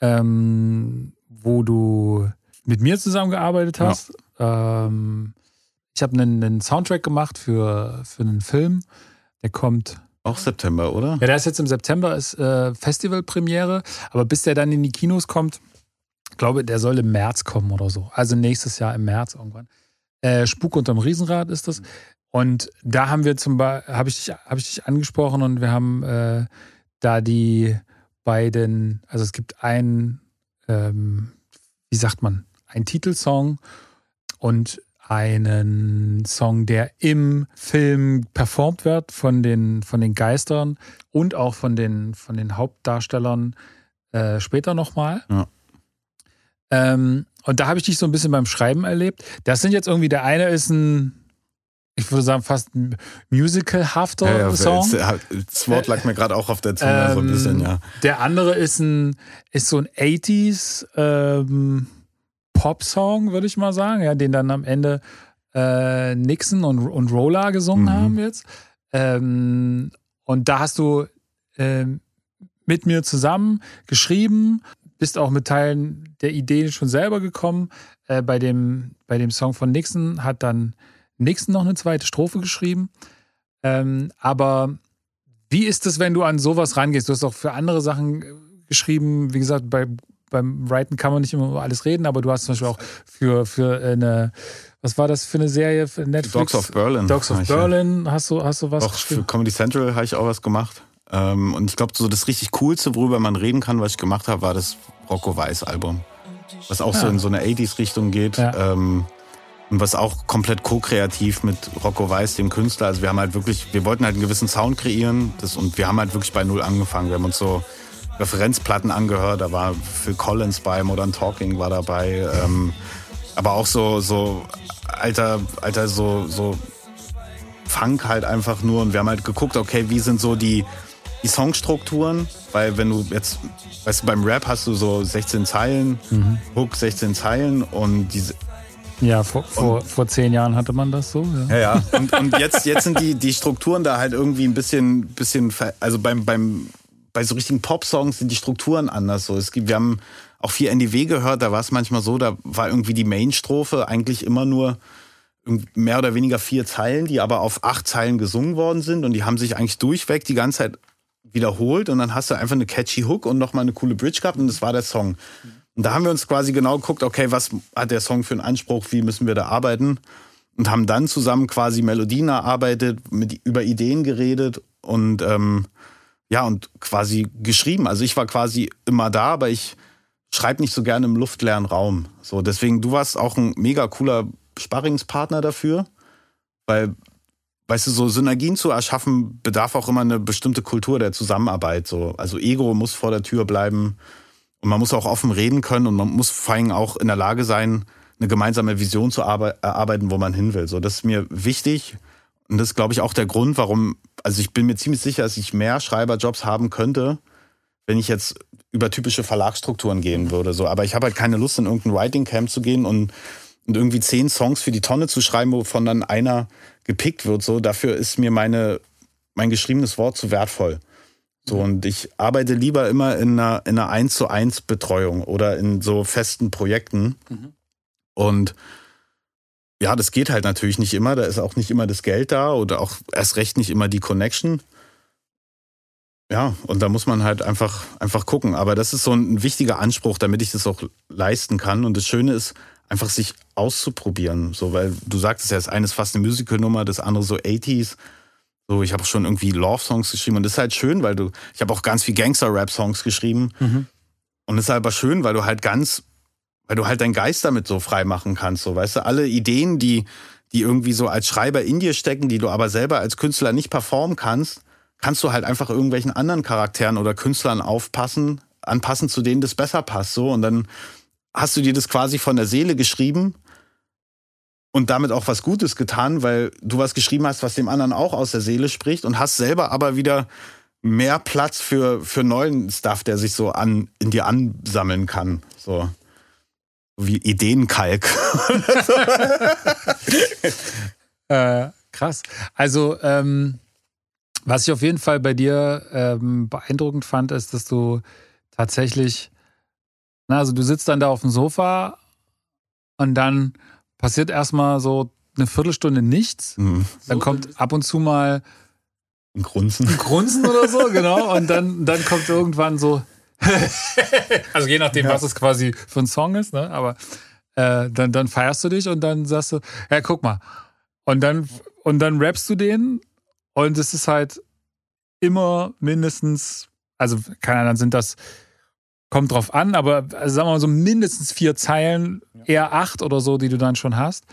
ähm, wo du mit mir zusammengearbeitet hast. Ja. Ähm, ich habe einen, einen, Soundtrack gemacht für, für einen Film der kommt. Auch September, oder? Ja, der ist jetzt im September, ist äh, Festivalpremiere. Aber bis der dann in die Kinos kommt, glaube der soll im März kommen oder so. Also nächstes Jahr im März irgendwann. Äh, Spuk unterm Riesenrad ist das. Und da haben wir zum Beispiel, habe ich, dich, hab ich dich angesprochen und wir haben äh, da die beiden, also es gibt einen, ähm, wie sagt man, einen Titelsong und einen Song, der im Film performt wird von den, von den Geistern und auch von den, von den Hauptdarstellern äh, später nochmal. Ja. Ähm, und da habe ich dich so ein bisschen beim Schreiben erlebt. Das sind jetzt irgendwie, der eine ist ein, ich würde sagen, fast ein musical-hafter ja, ja, Song. Das Wort lag mir gerade auch auf der Zunge, ähm, so ein bisschen, ja. Der andere ist ein, ist so ein 80s, ähm, Pop-Song, würde ich mal sagen, ja, den dann am Ende äh, Nixon und, und Roller gesungen mhm. haben jetzt. Ähm, und da hast du äh, mit mir zusammen geschrieben, bist auch mit Teilen der Idee schon selber gekommen. Äh, bei, dem, bei dem Song von Nixon hat dann Nixon noch eine zweite Strophe geschrieben. Ähm, aber wie ist es, wenn du an sowas rangehst? Du hast auch für andere Sachen geschrieben, wie gesagt, bei beim Writen kann man nicht immer über alles reden, aber du hast zum Beispiel auch für, für eine, was war das für eine Serie für Netflix? Dogs of Berlin. Dogs of Berlin, hast du, hast du was auch Für Comedy Central habe ich auch was gemacht. Ähm, und ich glaube, so das richtig Coolste, worüber man reden kann, was ich gemacht habe, war das Rocco Weiß Album. Was auch ja. so in so eine 80s-Richtung geht. Ja. Ähm, und was auch komplett co-kreativ mit Rocco Weiß, dem Künstler. Also wir haben halt wirklich, wir wollten halt einen gewissen Sound kreieren. Das, und wir haben halt wirklich bei Null angefangen. Wir haben uns so Referenzplatten angehört. Da war Phil Collins bei, Modern Talking war dabei. Ähm, aber auch so, so alter, alter, so, so Funk halt einfach nur. Und wir haben halt geguckt, okay, wie sind so die, die Songstrukturen? Weil wenn du jetzt, weißt du, beim Rap hast du so 16 Zeilen, mhm. Hook 16 Zeilen und diese Ja, vor, vor, vor zehn Jahren hatte man das so. Ja, ja. ja. Und, und jetzt, jetzt sind die, die Strukturen da halt irgendwie ein bisschen, bisschen also beim, beim, bei so richtigen Pop-Songs sind die Strukturen anders. So, es gibt, wir haben auch viel NDW gehört, da war es manchmal so, da war irgendwie die Main-Strophe eigentlich immer nur mehr oder weniger vier Zeilen, die aber auf acht Zeilen gesungen worden sind und die haben sich eigentlich durchweg die ganze Zeit wiederholt und dann hast du einfach eine catchy Hook und nochmal eine coole Bridge gehabt und das war der Song. Und da haben wir uns quasi genau geguckt, okay, was hat der Song für einen Anspruch, wie müssen wir da arbeiten? Und haben dann zusammen quasi Melodien erarbeitet, mit, über Ideen geredet und ähm, ja, und quasi geschrieben. Also ich war quasi immer da, aber ich schreibe nicht so gerne im luftleeren Raum. So, deswegen, du warst auch ein mega cooler Sparringspartner dafür, weil, weißt du, so Synergien zu erschaffen, bedarf auch immer eine bestimmte Kultur der Zusammenarbeit. So. Also Ego muss vor der Tür bleiben. Und man muss auch offen reden können und man muss vor allem auch in der Lage sein, eine gemeinsame Vision zu erarbeiten, wo man hin will. So, das ist mir wichtig. Und das ist, glaube ich, auch der Grund, warum, also ich bin mir ziemlich sicher, dass ich mehr Schreiberjobs haben könnte, wenn ich jetzt über typische Verlagsstrukturen gehen würde. So, aber ich habe halt keine Lust, in irgendein Writing Camp zu gehen und, und irgendwie zehn Songs für die Tonne zu schreiben, wovon dann einer gepickt wird. So, dafür ist mir meine, mein geschriebenes Wort zu wertvoll. So, und ich arbeite lieber immer in einer, in einer 1 zu 1 Betreuung oder in so festen Projekten. Mhm. Und ja, das geht halt natürlich nicht immer. Da ist auch nicht immer das Geld da oder auch erst recht nicht immer die Connection. Ja, und da muss man halt einfach, einfach gucken. Aber das ist so ein wichtiger Anspruch, damit ich das auch leisten kann. Und das Schöne ist, einfach sich auszuprobieren. So, weil du sagtest ja, das eine ist fast eine Musical-Nummer, das andere so 80s. So, ich habe schon irgendwie Love-Songs geschrieben und das ist halt schön, weil du, ich habe auch ganz viel Gangster-Rap-Songs geschrieben. Mhm. Und das ist halt aber schön, weil du halt ganz, weil du halt deinen Geist damit so frei machen kannst. So, weißt du, alle Ideen, die, die irgendwie so als Schreiber in dir stecken, die du aber selber als Künstler nicht performen kannst, kannst du halt einfach irgendwelchen anderen Charakteren oder Künstlern aufpassen, anpassen, zu denen das besser passt. So, und dann hast du dir das quasi von der Seele geschrieben und damit auch was Gutes getan, weil du was geschrieben hast, was dem anderen auch aus der Seele spricht und hast selber aber wieder mehr Platz für, für neuen Stuff, der sich so an, in dir ansammeln kann. So wie Ideenkalk. äh, krass. Also, ähm, was ich auf jeden Fall bei dir ähm, beeindruckend fand, ist, dass du tatsächlich, na, also du sitzt dann da auf dem Sofa und dann passiert erstmal so eine Viertelstunde nichts. Mhm. Dann so kommt ab und zu mal ein Grunzen. Ein Grunzen oder so, genau. Und dann, dann kommt irgendwann so. also je nachdem, ja. was es quasi für ein Song ist, ne? Aber äh, dann, dann feierst du dich und dann sagst du, ja, guck mal. Und dann, und dann rappst du den und es ist halt immer mindestens, also keine Ahnung, sind das kommt drauf an, aber also sagen wir mal so mindestens vier Zeilen, eher acht oder so, die du dann schon hast.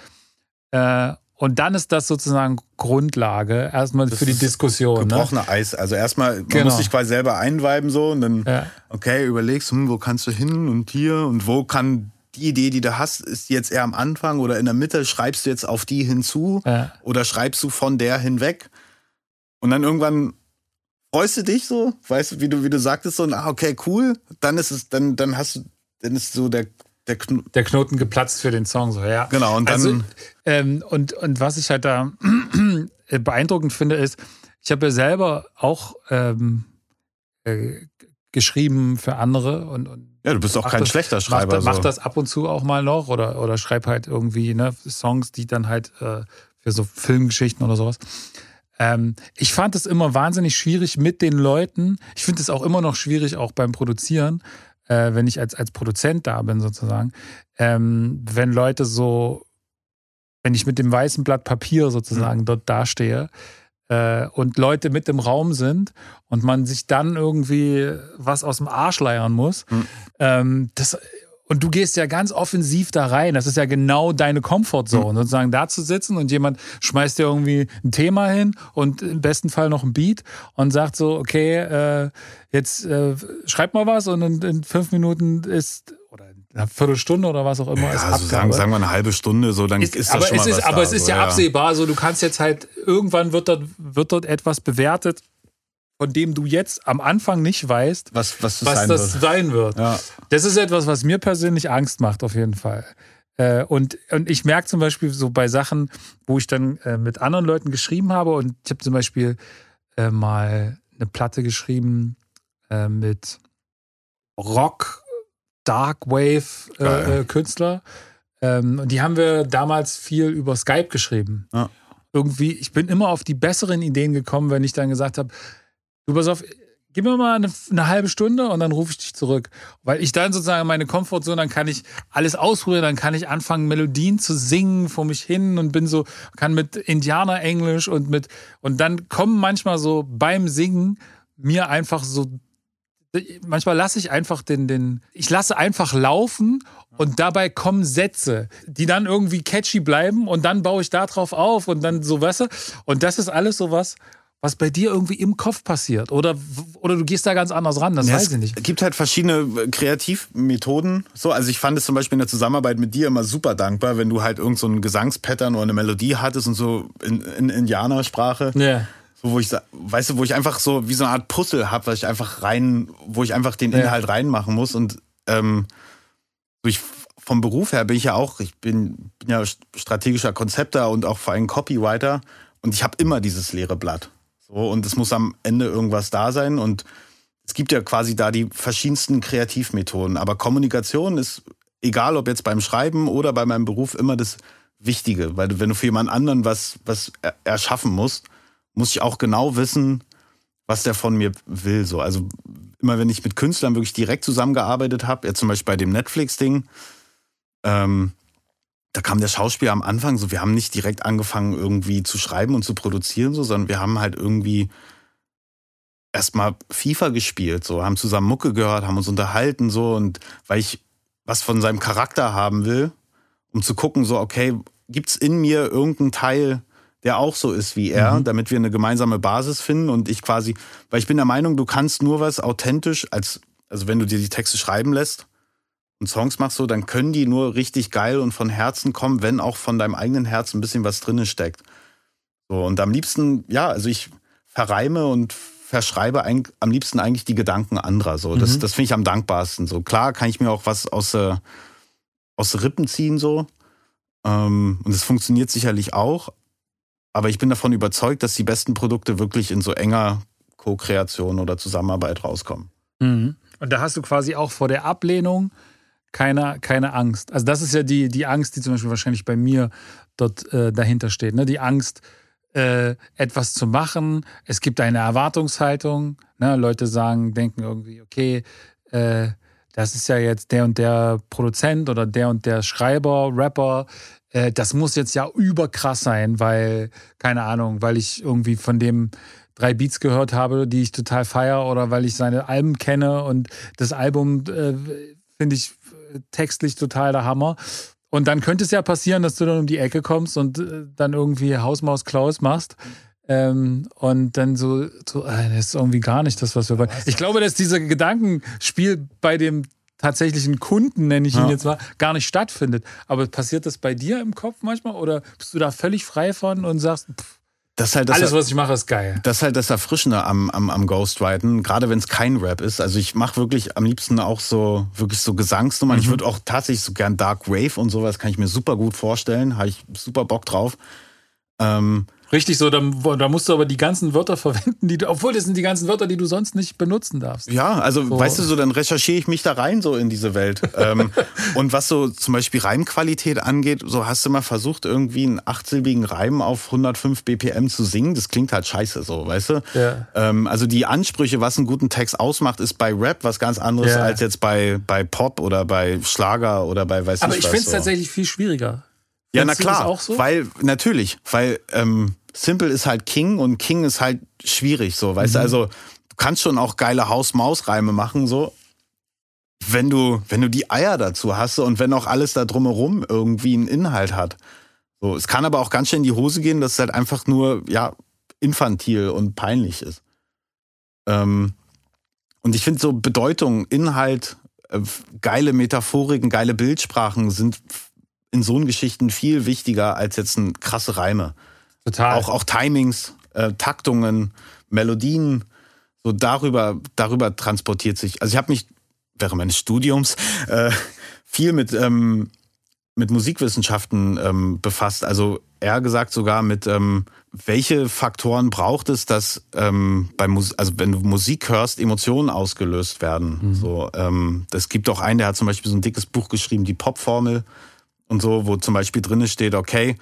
Äh, und dann ist das sozusagen Grundlage erstmal das für die Diskussion. Ne? Gebrochene ne? Eis. Also erstmal, man genau. muss sich quasi selber einweiben so und dann, ja. okay, überlegst, hm, wo kannst du hin und hier und wo kann die Idee, die du hast, ist jetzt eher am Anfang oder in der Mitte, schreibst du jetzt auf die hinzu ja. oder schreibst du von der hinweg? Und dann irgendwann freust du dich so, weißt du, wie du, wie du sagtest, so, ah, okay, cool, dann ist es, dann, dann hast du, dann ist so der, der, Kn der Knoten geplatzt für den Song, so, ja. Genau, und dann. Also, ähm, und, und was ich halt da beeindruckend finde, ist, ich habe ja selber auch ähm, äh, geschrieben für andere und, und ja, du bist auch kein das, schlechter Schreiber. Mach, so. mach, das ab und zu auch mal noch oder, oder schreib halt irgendwie ne, Songs, die dann halt äh, für so Filmgeschichten oder sowas. Ähm, ich fand es immer wahnsinnig schwierig mit den Leuten. Ich finde es auch immer noch schwierig, auch beim Produzieren, äh, wenn ich als, als Produzent da bin, sozusagen. Ähm, wenn Leute so, wenn ich mit dem weißen Blatt Papier sozusagen mhm. dort dastehe äh, und Leute mit im Raum sind und man sich dann irgendwie was aus dem Arsch leiern muss. Mhm. Ähm, das und du gehst ja ganz offensiv da rein. Das ist ja genau deine Comfortzone, mhm. sozusagen da zu sitzen und jemand schmeißt dir irgendwie ein Thema hin und im besten Fall noch ein Beat und sagt so, okay, äh, jetzt äh, schreib mal was und in, in fünf Minuten ist oder eine Viertelstunde oder was auch immer ja, ist also sagen, sagen wir eine halbe Stunde, so dann ist, ist das aber schon mal es ist, was Aber da, es ist so, ja, ja absehbar, so du kannst jetzt halt, irgendwann wird dort, wird dort etwas bewertet von dem du jetzt am Anfang nicht weißt, was, was, was sein das wird. sein wird. Ja. Das ist etwas, was mir persönlich Angst macht, auf jeden Fall. Äh, und, und ich merke zum Beispiel so bei Sachen, wo ich dann äh, mit anderen Leuten geschrieben habe und ich habe zum Beispiel äh, mal eine Platte geschrieben mit Rock, Dark Wave Künstler. Ähm, und die haben wir damals viel über Skype geschrieben. Ja. Irgendwie, ich bin immer auf die besseren Ideen gekommen, wenn ich dann gesagt habe, du pass auf, gib mir mal eine, eine, halbe Stunde und dann rufe ich dich zurück. Weil ich dann sozusagen meine Komfortzone, dann kann ich alles ausprobieren, dann kann ich anfangen, Melodien zu singen vor mich hin und bin so, kann mit Indianer-Englisch und mit, und dann kommen manchmal so beim Singen mir einfach so, manchmal lasse ich einfach den, den, ich lasse einfach laufen und dabei kommen Sätze, die dann irgendwie catchy bleiben und dann baue ich da drauf auf und dann so, weißt du, und das ist alles sowas, was bei dir irgendwie im Kopf passiert. Oder, oder du gehst da ganz anders ran, das ja, weiß ich nicht. Es gibt halt verschiedene äh, Kreativmethoden. So, also ich fand es zum Beispiel in der Zusammenarbeit mit dir immer super dankbar, wenn du halt irgend so Gesangspattern oder eine Melodie hattest und so in, in Indianersprache. Ja. So, wo ich, weißt du, wo ich einfach so wie so eine Art Puzzle habe, was ich einfach rein, wo ich einfach den Inhalt reinmachen muss. Und ähm, so ich, vom Beruf her bin ich ja auch, ich bin, bin ja strategischer Konzepter und auch vor allem Copywriter. Und ich habe immer dieses leere Blatt. So, und es muss am Ende irgendwas da sein. Und es gibt ja quasi da die verschiedensten Kreativmethoden. Aber Kommunikation ist, egal ob jetzt beim Schreiben oder bei meinem Beruf, immer das Wichtige. Weil wenn du für jemand anderen was, was erschaffen musst, muss ich auch genau wissen, was der von mir will. So. Also immer wenn ich mit Künstlern wirklich direkt zusammengearbeitet habe, jetzt zum Beispiel bei dem Netflix-Ding, ähm, da kam der Schauspieler am Anfang so, wir haben nicht direkt angefangen irgendwie zu schreiben und zu produzieren, so, sondern wir haben halt irgendwie erstmal FIFA gespielt, so, haben zusammen Mucke gehört, haben uns unterhalten, so, und weil ich was von seinem Charakter haben will, um zu gucken, so, okay, gibt's in mir irgendeinen Teil, der auch so ist wie er, mhm. damit wir eine gemeinsame Basis finden und ich quasi, weil ich bin der Meinung, du kannst nur was authentisch als, also wenn du dir die Texte schreiben lässt, und Songs machst so, dann können die nur richtig geil und von Herzen kommen, wenn auch von deinem eigenen Herzen ein bisschen was drinne steckt. So, und am liebsten, ja, also ich verreime und verschreibe ein, am liebsten eigentlich die Gedanken anderer. So, das, mhm. das finde ich am dankbarsten. So, klar kann ich mir auch was aus, äh, aus Rippen ziehen, so. Ähm, und es funktioniert sicherlich auch. Aber ich bin davon überzeugt, dass die besten Produkte wirklich in so enger Co-Kreation oder Zusammenarbeit rauskommen. Mhm. Und da hast du quasi auch vor der Ablehnung keine, keine Angst. Also das ist ja die, die Angst, die zum Beispiel wahrscheinlich bei mir dort äh, dahinter steht. Ne? Die Angst, äh, etwas zu machen. Es gibt eine Erwartungshaltung. Ne? Leute sagen, denken irgendwie, okay, äh, das ist ja jetzt der und der Produzent oder der und der Schreiber, Rapper. Äh, das muss jetzt ja überkrass sein, weil, keine Ahnung, weil ich irgendwie von dem drei Beats gehört habe, die ich total feier oder weil ich seine Alben kenne und das Album äh, finde ich textlich total der Hammer. Und dann könnte es ja passieren, dass du dann um die Ecke kommst und äh, dann irgendwie Hausmaus Klaus machst. Ähm, und dann so, so äh, das ist irgendwie gar nicht das, was wir wollen. Ich glaube, dass dieser Gedankenspiel bei dem tatsächlichen Kunden, nenne ich ihn ja. jetzt mal, gar nicht stattfindet. Aber passiert das bei dir im Kopf manchmal oder bist du da völlig frei von und sagst, pff, das halt das Alles, was ich mache, ist geil. Das ist halt das Erfrischende am, am, am Ghostwriten, gerade wenn es kein Rap ist. Also ich mache wirklich am liebsten auch so wirklich so Gesangsnummern. Mhm. Ich würde auch tatsächlich so gern Dark Wave und sowas kann ich mir super gut vorstellen. Habe ich super Bock drauf. Ähm, Richtig so, da, da, musst du aber die ganzen Wörter verwenden, die du, obwohl das sind die ganzen Wörter, die du sonst nicht benutzen darfst. Ja, also so. weißt du so, dann recherchiere ich mich da rein so in diese Welt. ähm, und was so zum Beispiel Reimqualität angeht, so hast du mal versucht, irgendwie einen achtsilbigen Reim auf 105 BPM zu singen. Das klingt halt scheiße so, weißt du? Ja. Ähm, also die Ansprüche, was einen guten Text ausmacht, ist bei Rap was ganz anderes ja. als jetzt bei, bei Pop oder bei Schlager oder bei weiß Aber ich was. Aber ich finde es so. tatsächlich viel schwieriger. Ja, na klar, so? weil natürlich, weil ähm, Simple ist halt King und King ist halt schwierig, so, weißt mhm. du, also du kannst schon auch geile Haus-Maus-Reime machen, so, wenn du, wenn du die Eier dazu hast und wenn auch alles da drumherum irgendwie einen Inhalt hat. So, es kann aber auch ganz schön in die Hose gehen, dass es halt einfach nur, ja, infantil und peinlich ist. Ähm, und ich finde so Bedeutung, Inhalt, äh, geile Metaphoriken, geile Bildsprachen sind in so Geschichten viel wichtiger als jetzt ein krasse Reime. Total. Auch, auch Timings, äh, Taktungen, Melodien, so darüber, darüber transportiert sich. Also ich habe mich während meines Studiums äh, viel mit, ähm, mit Musikwissenschaften ähm, befasst. Also eher gesagt sogar mit, ähm, welche Faktoren braucht es, dass ähm, bei Mus also wenn du Musik hörst, Emotionen ausgelöst werden. Mhm. So, ähm, das gibt auch einen, der hat zum Beispiel so ein dickes Buch geschrieben, die Popformel und so, wo zum Beispiel drin steht, okay,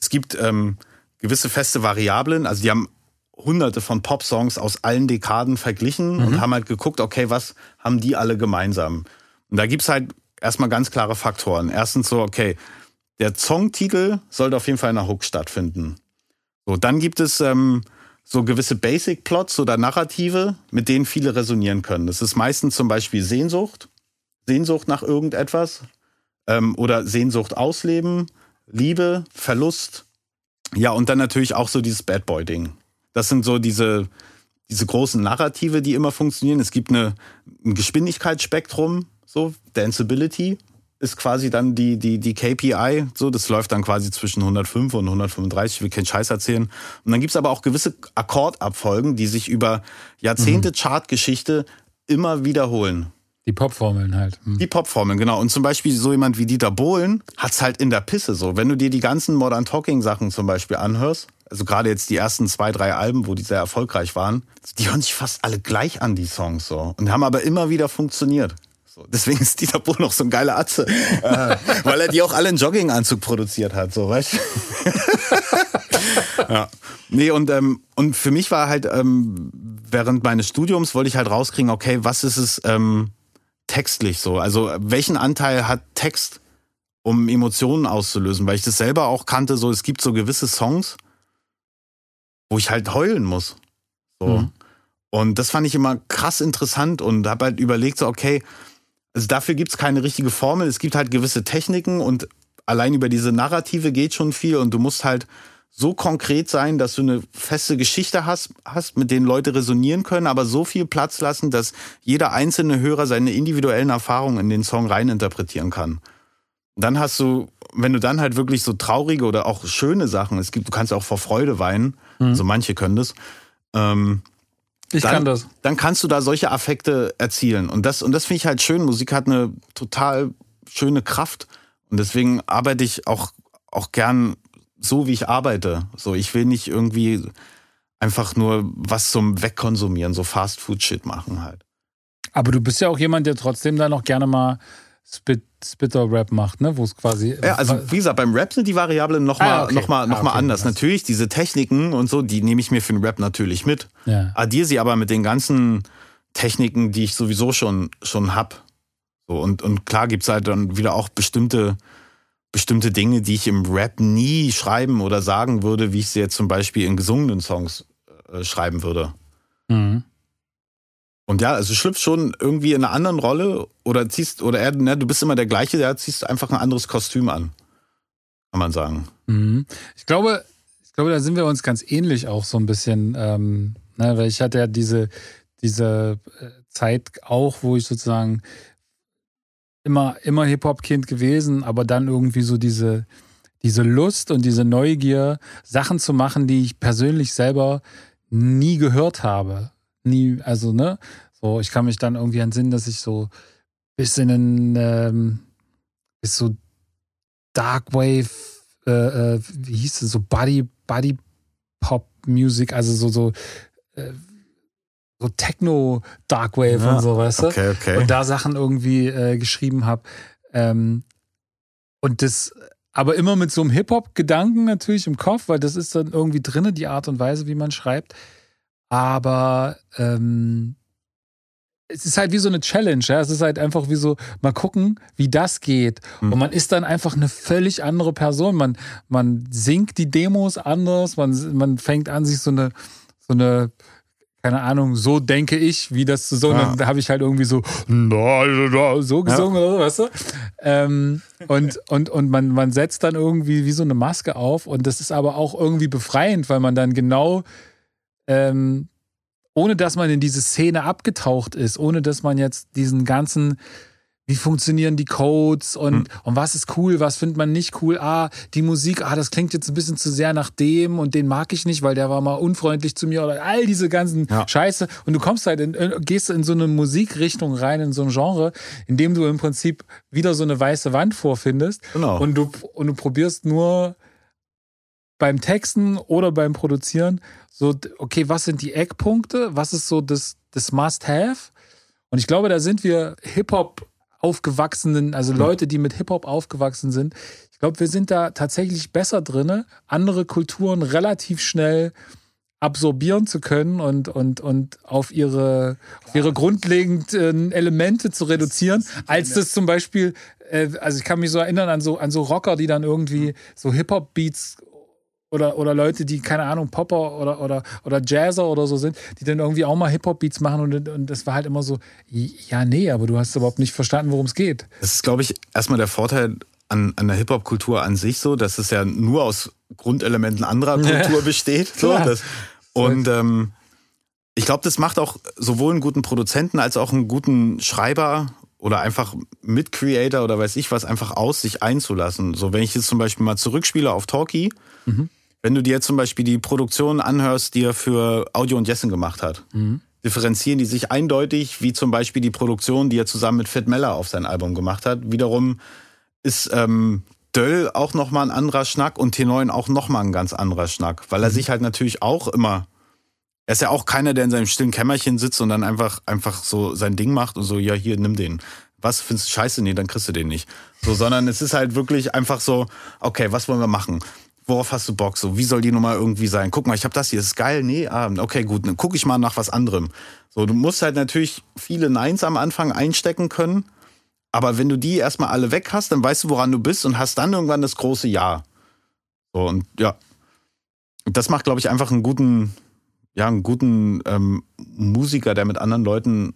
es gibt ähm, gewisse feste Variablen, also die haben hunderte von Pop-Songs aus allen Dekaden verglichen mhm. und haben halt geguckt, okay, was haben die alle gemeinsam? Und da gibt's halt erstmal ganz klare Faktoren. Erstens so, okay, der Songtitel sollte auf jeden Fall in der Hook stattfinden. So, dann gibt es ähm, so gewisse Basic-Plots oder Narrative, mit denen viele resonieren können. Das ist meistens zum Beispiel Sehnsucht, Sehnsucht nach irgendetwas ähm, oder Sehnsucht ausleben, Liebe, Verlust. Ja, und dann natürlich auch so dieses Bad Boy-Ding. Das sind so diese, diese großen Narrative, die immer funktionieren. Es gibt eine, ein Geschwindigkeitsspektrum, so Danceability ist quasi dann die, die, die KPI. So, das läuft dann quasi zwischen 105 und 135. Ich will keinen Scheiß erzählen. Und dann gibt's aber auch gewisse Akkordabfolgen, die sich über Jahrzehnte mhm. Chartgeschichte immer wiederholen. Die Popformeln halt. Hm. Die Popformeln, genau. Und zum Beispiel so jemand wie Dieter Bohlen hat's halt in der Pisse so. Wenn du dir die ganzen Modern Talking Sachen zum Beispiel anhörst, also gerade jetzt die ersten zwei, drei Alben, wo die sehr erfolgreich waren, die hören sich fast alle gleich an, die Songs so. Und haben aber immer wieder funktioniert. So, deswegen ist Dieter Bohlen noch so ein geiler Atze. äh, weil er die auch alle in Jogginganzug produziert hat, so, weißt du? ja. Nee, und, ähm, und für mich war halt, ähm, während meines Studiums wollte ich halt rauskriegen, okay, was ist es ähm, textlich so? Also, welchen Anteil hat Text, um Emotionen auszulösen? Weil ich das selber auch kannte, so, es gibt so gewisse Songs, wo ich halt heulen muss. So. Mhm. Und das fand ich immer krass interessant und habe halt überlegt, so, okay, also dafür gibt es keine richtige Formel. Es gibt halt gewisse Techniken und allein über diese Narrative geht schon viel und du musst halt so konkret sein, dass du eine feste Geschichte hast, hast, mit denen Leute resonieren können, aber so viel Platz lassen, dass jeder einzelne Hörer seine individuellen Erfahrungen in den Song reininterpretieren kann. Dann hast du, wenn du dann halt wirklich so traurige oder auch schöne Sachen, es gibt, du kannst auch vor Freude weinen, mhm. also manche können das, ähm, ich dann, kann das. Dann kannst du da solche Affekte erzielen. Und das, und das finde ich halt schön. Musik hat eine total schöne Kraft. Und deswegen arbeite ich auch, auch gern so, wie ich arbeite. So, ich will nicht irgendwie einfach nur was zum Wegkonsumieren, so Fast-Food-Shit machen halt. Aber du bist ja auch jemand, der trotzdem da noch gerne mal Spit, Spitter-Rap macht, ne? Wo es quasi. Ja, also wie gesagt, beim Rap sind die Variablen nochmal ah, okay. noch mal, noch ah, okay, anders. Natürlich, diese Techniken und so, die nehme ich mir für den Rap natürlich mit. Ja. Addiere sie aber mit den ganzen Techniken, die ich sowieso schon, schon hab. So, und, und klar gibt's halt dann wieder auch bestimmte, bestimmte Dinge, die ich im Rap nie schreiben oder sagen würde, wie ich sie jetzt zum Beispiel in gesungenen Songs äh, schreiben würde. Mhm. Und ja, also du schlüpfst schon irgendwie in einer anderen Rolle oder ziehst, oder er, ne, du bist immer der gleiche, der ziehst einfach ein anderes Kostüm an. Kann man sagen. Mhm. Ich glaube, ich glaube, da sind wir uns ganz ähnlich auch so ein bisschen, ähm, ne, weil ich hatte ja diese, diese äh, Zeit auch, wo ich sozusagen immer, immer Hip-Hop-Kind gewesen, aber dann irgendwie so diese, diese Lust und diese Neugier, Sachen zu machen, die ich persönlich selber nie gehört habe nie, also, ne? So, ich kann mich dann irgendwie entsinnen, dass ich so bis in einen, ähm, bis so Dark Wave, äh, äh, wie hieß es, so Body, Body Pop Music, also so, so, äh, so Techno Dark Wave ja, und so, weißt du? Okay, okay. Und da Sachen irgendwie äh, geschrieben habe. Ähm, und das, aber immer mit so einem Hip-Hop-Gedanken natürlich im Kopf, weil das ist dann irgendwie drinne, die Art und Weise, wie man schreibt. Aber ähm, es ist halt wie so eine Challenge, ja. Es ist halt einfach wie so, mal gucken, wie das geht. Mhm. Und man ist dann einfach eine völlig andere Person. Man, man singt die Demos anders, man, man fängt an, sich so eine, so eine, keine Ahnung, so denke ich, wie das so, ja. dann habe ich halt irgendwie so, so gesungen, ja. weißt du? Ähm, und und, und man, man setzt dann irgendwie wie so eine Maske auf und das ist aber auch irgendwie befreiend, weil man dann genau ähm, ohne dass man in diese Szene abgetaucht ist, ohne dass man jetzt diesen ganzen wie funktionieren die Codes und, hm. und was ist cool, was findet man nicht cool. Ah, die Musik, ah, das klingt jetzt ein bisschen zu sehr nach dem und den mag ich nicht, weil der war mal unfreundlich zu mir oder all diese ganzen ja. Scheiße. Und du kommst halt, in, gehst in so eine Musikrichtung rein, in so ein Genre, in dem du im Prinzip wieder so eine weiße Wand vorfindest. Genau. Und du, und du probierst nur beim Texten oder beim Produzieren so, okay, was sind die Eckpunkte? Was ist so das, das Must-Have? Und ich glaube, da sind wir Hip-Hop aufgewachsenen, also Leute, die mit Hip-Hop aufgewachsen sind. Ich glaube, wir sind da tatsächlich besser drin, andere Kulturen relativ schnell absorbieren zu können und, und, und auf ihre, auf ihre grundlegenden Elemente zu reduzieren, als das zum Beispiel, äh, also ich kann mich so erinnern an so, an so Rocker, die dann irgendwie so Hip-Hop-Beats oder, oder Leute, die, keine Ahnung, Popper oder, oder, oder Jazzer oder so sind, die dann irgendwie auch mal Hip-Hop-Beats machen und, und das war halt immer so, ja, nee, aber du hast überhaupt nicht verstanden, worum es geht. Das ist, glaube ich, erstmal der Vorteil an, an der Hip-Hop-Kultur an sich so, dass es ja nur aus Grundelementen anderer Kultur ja. besteht. So, das, und ähm, ich glaube, das macht auch sowohl einen guten Produzenten als auch einen guten Schreiber oder einfach mit Creator oder weiß ich was einfach aus, sich einzulassen. So, wenn ich jetzt zum Beispiel mal zurückspiele auf Talkie, mhm. Wenn du dir jetzt zum Beispiel die Produktion anhörst, die er für Audio und Jessen gemacht hat, mhm. differenzieren die sich eindeutig, wie zum Beispiel die Produktion, die er zusammen mit Fit Meller auf sein Album gemacht hat. Wiederum ist ähm, Döll auch nochmal ein anderer Schnack und T9 auch nochmal ein ganz anderer Schnack, weil er mhm. sich halt natürlich auch immer er ist ja auch keiner, der in seinem stillen Kämmerchen sitzt und dann einfach, einfach so sein Ding macht und so, ja, hier, nimm den. Was findest du scheiße? Nee, dann kriegst du den nicht. So, sondern es ist halt wirklich einfach so, okay, was wollen wir machen? Worauf hast du Bock? So, wie soll die Nummer irgendwie sein? Guck mal, ich habe das hier, das ist geil. Nee, ah, okay, gut, dann gucke ich mal nach was anderem. So, du musst halt natürlich viele Neins am Anfang einstecken können. Aber wenn du die erstmal alle weg hast, dann weißt du, woran du bist und hast dann irgendwann das große Ja. So, und ja. Das macht, glaube ich, einfach einen guten, ja, einen guten ähm, Musiker, der mit anderen Leuten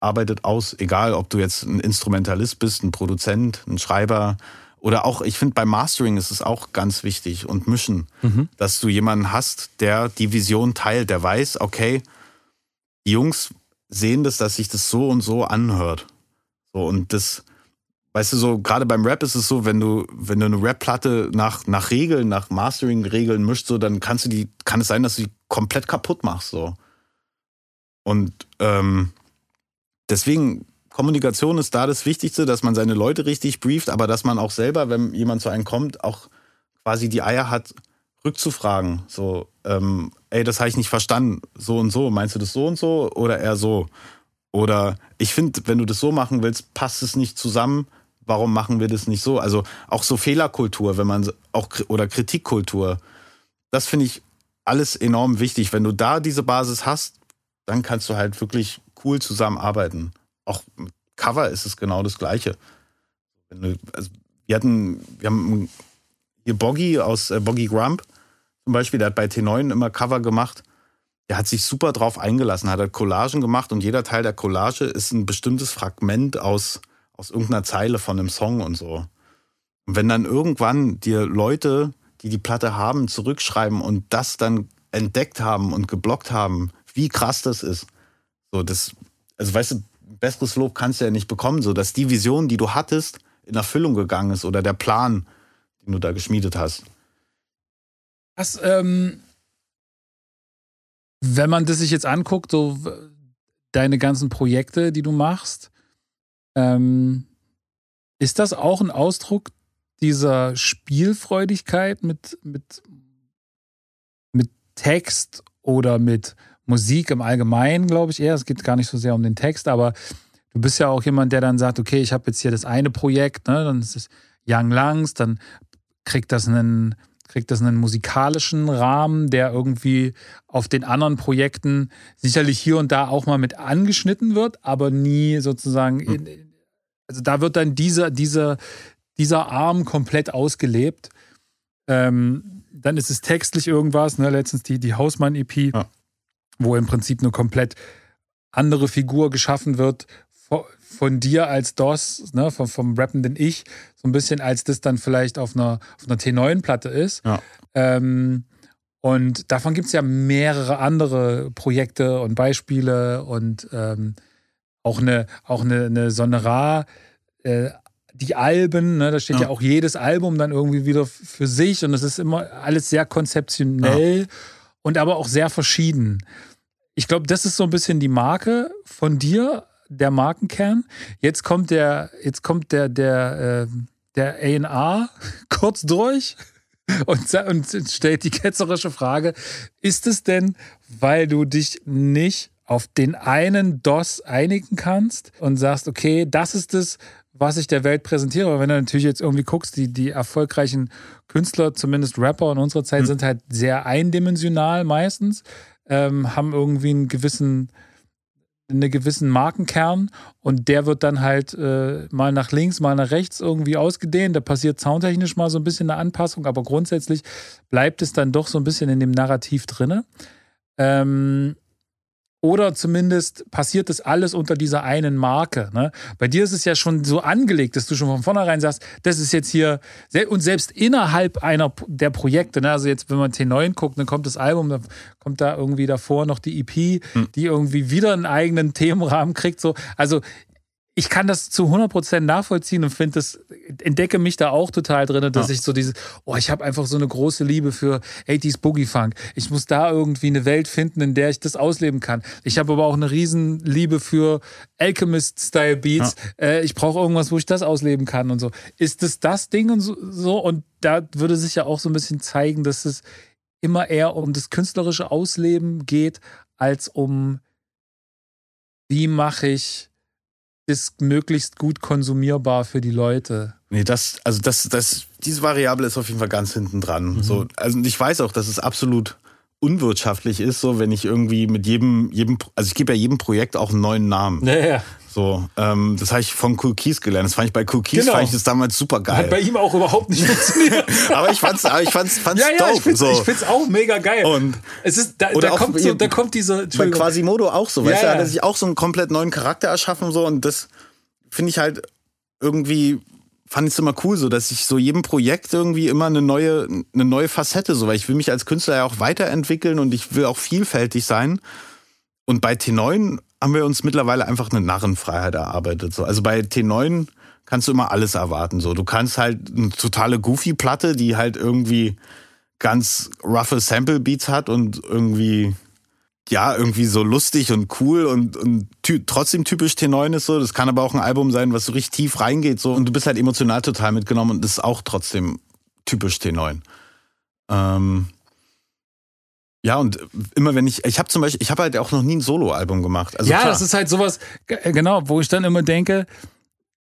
arbeitet, aus. Egal, ob du jetzt ein Instrumentalist bist, ein Produzent, ein Schreiber, oder auch, ich finde, beim Mastering ist es auch ganz wichtig und Mischen, mhm. dass du jemanden hast, der die Vision teilt, der weiß, okay, die Jungs sehen das, dass sich das so und so anhört. So, und das, weißt du, so, gerade beim Rap ist es so, wenn du, wenn du eine Rap-Platte nach, nach Regeln, nach Mastering-Regeln mischt, so, dann kannst du die, kann es sein, dass du die komplett kaputt machst, so. Und ähm, deswegen Kommunikation ist da das Wichtigste, dass man seine Leute richtig brieft, aber dass man auch selber, wenn jemand zu einem kommt, auch quasi die Eier hat, rückzufragen. So, ähm, ey, das habe ich nicht verstanden. So und so. Meinst du das so und so oder eher so? Oder ich finde, wenn du das so machen willst, passt es nicht zusammen. Warum machen wir das nicht so? Also auch so Fehlerkultur, wenn man auch oder Kritikkultur. Das finde ich alles enorm wichtig. Wenn du da diese Basis hast, dann kannst du halt wirklich cool zusammenarbeiten auch Cover ist es genau das Gleiche. Also wir hatten, wir haben hier Boggy aus äh, Boggy Grump zum Beispiel, der hat bei T9 immer Cover gemacht. Der hat sich super drauf eingelassen, hat halt Collagen gemacht und jeder Teil der Collage ist ein bestimmtes Fragment aus, aus irgendeiner Zeile von einem Song und so. Und wenn dann irgendwann dir Leute, die die Platte haben, zurückschreiben und das dann entdeckt haben und geblockt haben, wie krass das ist. So, das, also weißt du, besseres Lob kannst du ja nicht bekommen, so dass die Vision, die du hattest, in Erfüllung gegangen ist oder der Plan, den du da geschmiedet hast. Was, ähm, wenn man das sich jetzt anguckt, so deine ganzen Projekte, die du machst, ähm, ist das auch ein Ausdruck dieser Spielfreudigkeit mit, mit, mit Text oder mit Musik im Allgemeinen, glaube ich eher. Es geht gar nicht so sehr um den Text, aber du bist ja auch jemand, der dann sagt, okay, ich habe jetzt hier das eine Projekt, ne, dann ist es Young Lungs, dann kriegt das einen kriegt das einen musikalischen Rahmen, der irgendwie auf den anderen Projekten sicherlich hier und da auch mal mit angeschnitten wird, aber nie sozusagen, in, also da wird dann dieser, dieser, dieser Arm komplett ausgelebt. Ähm, dann ist es textlich irgendwas, ne? letztens die, die Hausmann-EP. Ja wo im Prinzip eine komplett andere Figur geschaffen wird von dir als DOS, ne, vom, vom rappenden Ich, so ein bisschen als das dann vielleicht auf einer, auf einer T9-Platte ist. Ja. Ähm, und davon gibt es ja mehrere andere Projekte und Beispiele und ähm, auch eine, auch eine, eine Sonnerar, äh, die Alben, ne, da steht ja. ja. auch jedes Album dann irgendwie wieder für sich und es ist immer alles sehr konzeptionell ja. und aber auch sehr verschieden. Ich glaube, das ist so ein bisschen die Marke von dir, der Markenkern. Jetzt kommt der, jetzt kommt der, der, äh, der A&R kurz durch und, und stellt die ketzerische Frage, ist es denn, weil du dich nicht auf den einen DOS einigen kannst und sagst, okay, das ist es, was ich der Welt präsentiere. Aber wenn du natürlich jetzt irgendwie guckst, die, die erfolgreichen Künstler, zumindest Rapper in unserer Zeit, mhm. sind halt sehr eindimensional meistens, ähm, haben irgendwie einen gewissen einen gewissen Markenkern und der wird dann halt äh, mal nach links, mal nach rechts irgendwie ausgedehnt. Da passiert soundtechnisch mal so ein bisschen eine Anpassung, aber grundsätzlich bleibt es dann doch so ein bisschen in dem Narrativ drinne. Ähm, oder zumindest passiert das alles unter dieser einen Marke. Ne? Bei dir ist es ja schon so angelegt, dass du schon von vornherein sagst, das ist jetzt hier, und selbst innerhalb einer der Projekte, ne? also jetzt, wenn man T9 guckt, dann kommt das Album, dann kommt da irgendwie davor noch die EP, hm. die irgendwie wieder einen eigenen Themenrahmen kriegt. So. Also ich kann das zu 100% nachvollziehen und finde das, entdecke mich da auch total drin, dass ja. ich so diese, oh, ich habe einfach so eine große Liebe für 80s Boogie Funk. Ich muss da irgendwie eine Welt finden, in der ich das ausleben kann. Ich habe aber auch eine riesen Liebe für Alchemist-Style Beats. Ja. Äh, ich brauche irgendwas, wo ich das ausleben kann und so. Ist das das Ding und so, so? Und da würde sich ja auch so ein bisschen zeigen, dass es immer eher um das künstlerische Ausleben geht, als um wie mache ich ist möglichst gut konsumierbar für die Leute. Nee, das, also das, das, diese Variable ist auf jeden Fall ganz hinten dran. Mhm. So, also ich weiß auch, dass es absolut unwirtschaftlich ist, so wenn ich irgendwie mit jedem, jedem, also ich gebe ja jedem Projekt auch einen neuen Namen. Ja, ja. So, ähm, das habe ich von Cool Keys gelernt. Das fand ich bei Cool Keys genau. fand ich das damals super geil. Hat bei ihm auch überhaupt nicht funktioniert. aber ich fand's, aber ich fand's, fand's ja, ja, dope. Ich find's, so. ich find's auch mega geil. Und es ist, da, da kommt so, da kommt diese. Bei Quasimodo auch so, weißt ja, du, ja. hat er sich auch so einen komplett neuen Charakter erschaffen so und das finde ich halt irgendwie fand ich es immer cool, so dass ich so jedem Projekt irgendwie immer eine neue, eine neue Facette, so weil ich will mich als Künstler ja auch weiterentwickeln und ich will auch vielfältig sein. Und bei T9 haben wir uns mittlerweile einfach eine Narrenfreiheit erarbeitet. So. Also bei T9 kannst du immer alles erwarten. So. Du kannst halt eine totale Goofy-Platte, die halt irgendwie ganz roughe Sample-Beats hat und irgendwie, ja, irgendwie so lustig und cool und, und ty trotzdem typisch T9 ist so. Das kann aber auch ein Album sein, was so richtig tief reingeht. So. Und du bist halt emotional total mitgenommen und das ist auch trotzdem typisch T9. Ähm, ja, und immer wenn ich, ich habe zum Beispiel, ich habe halt auch noch nie ein Soloalbum gemacht. Also ja, klar. das ist halt sowas, genau, wo ich dann immer denke,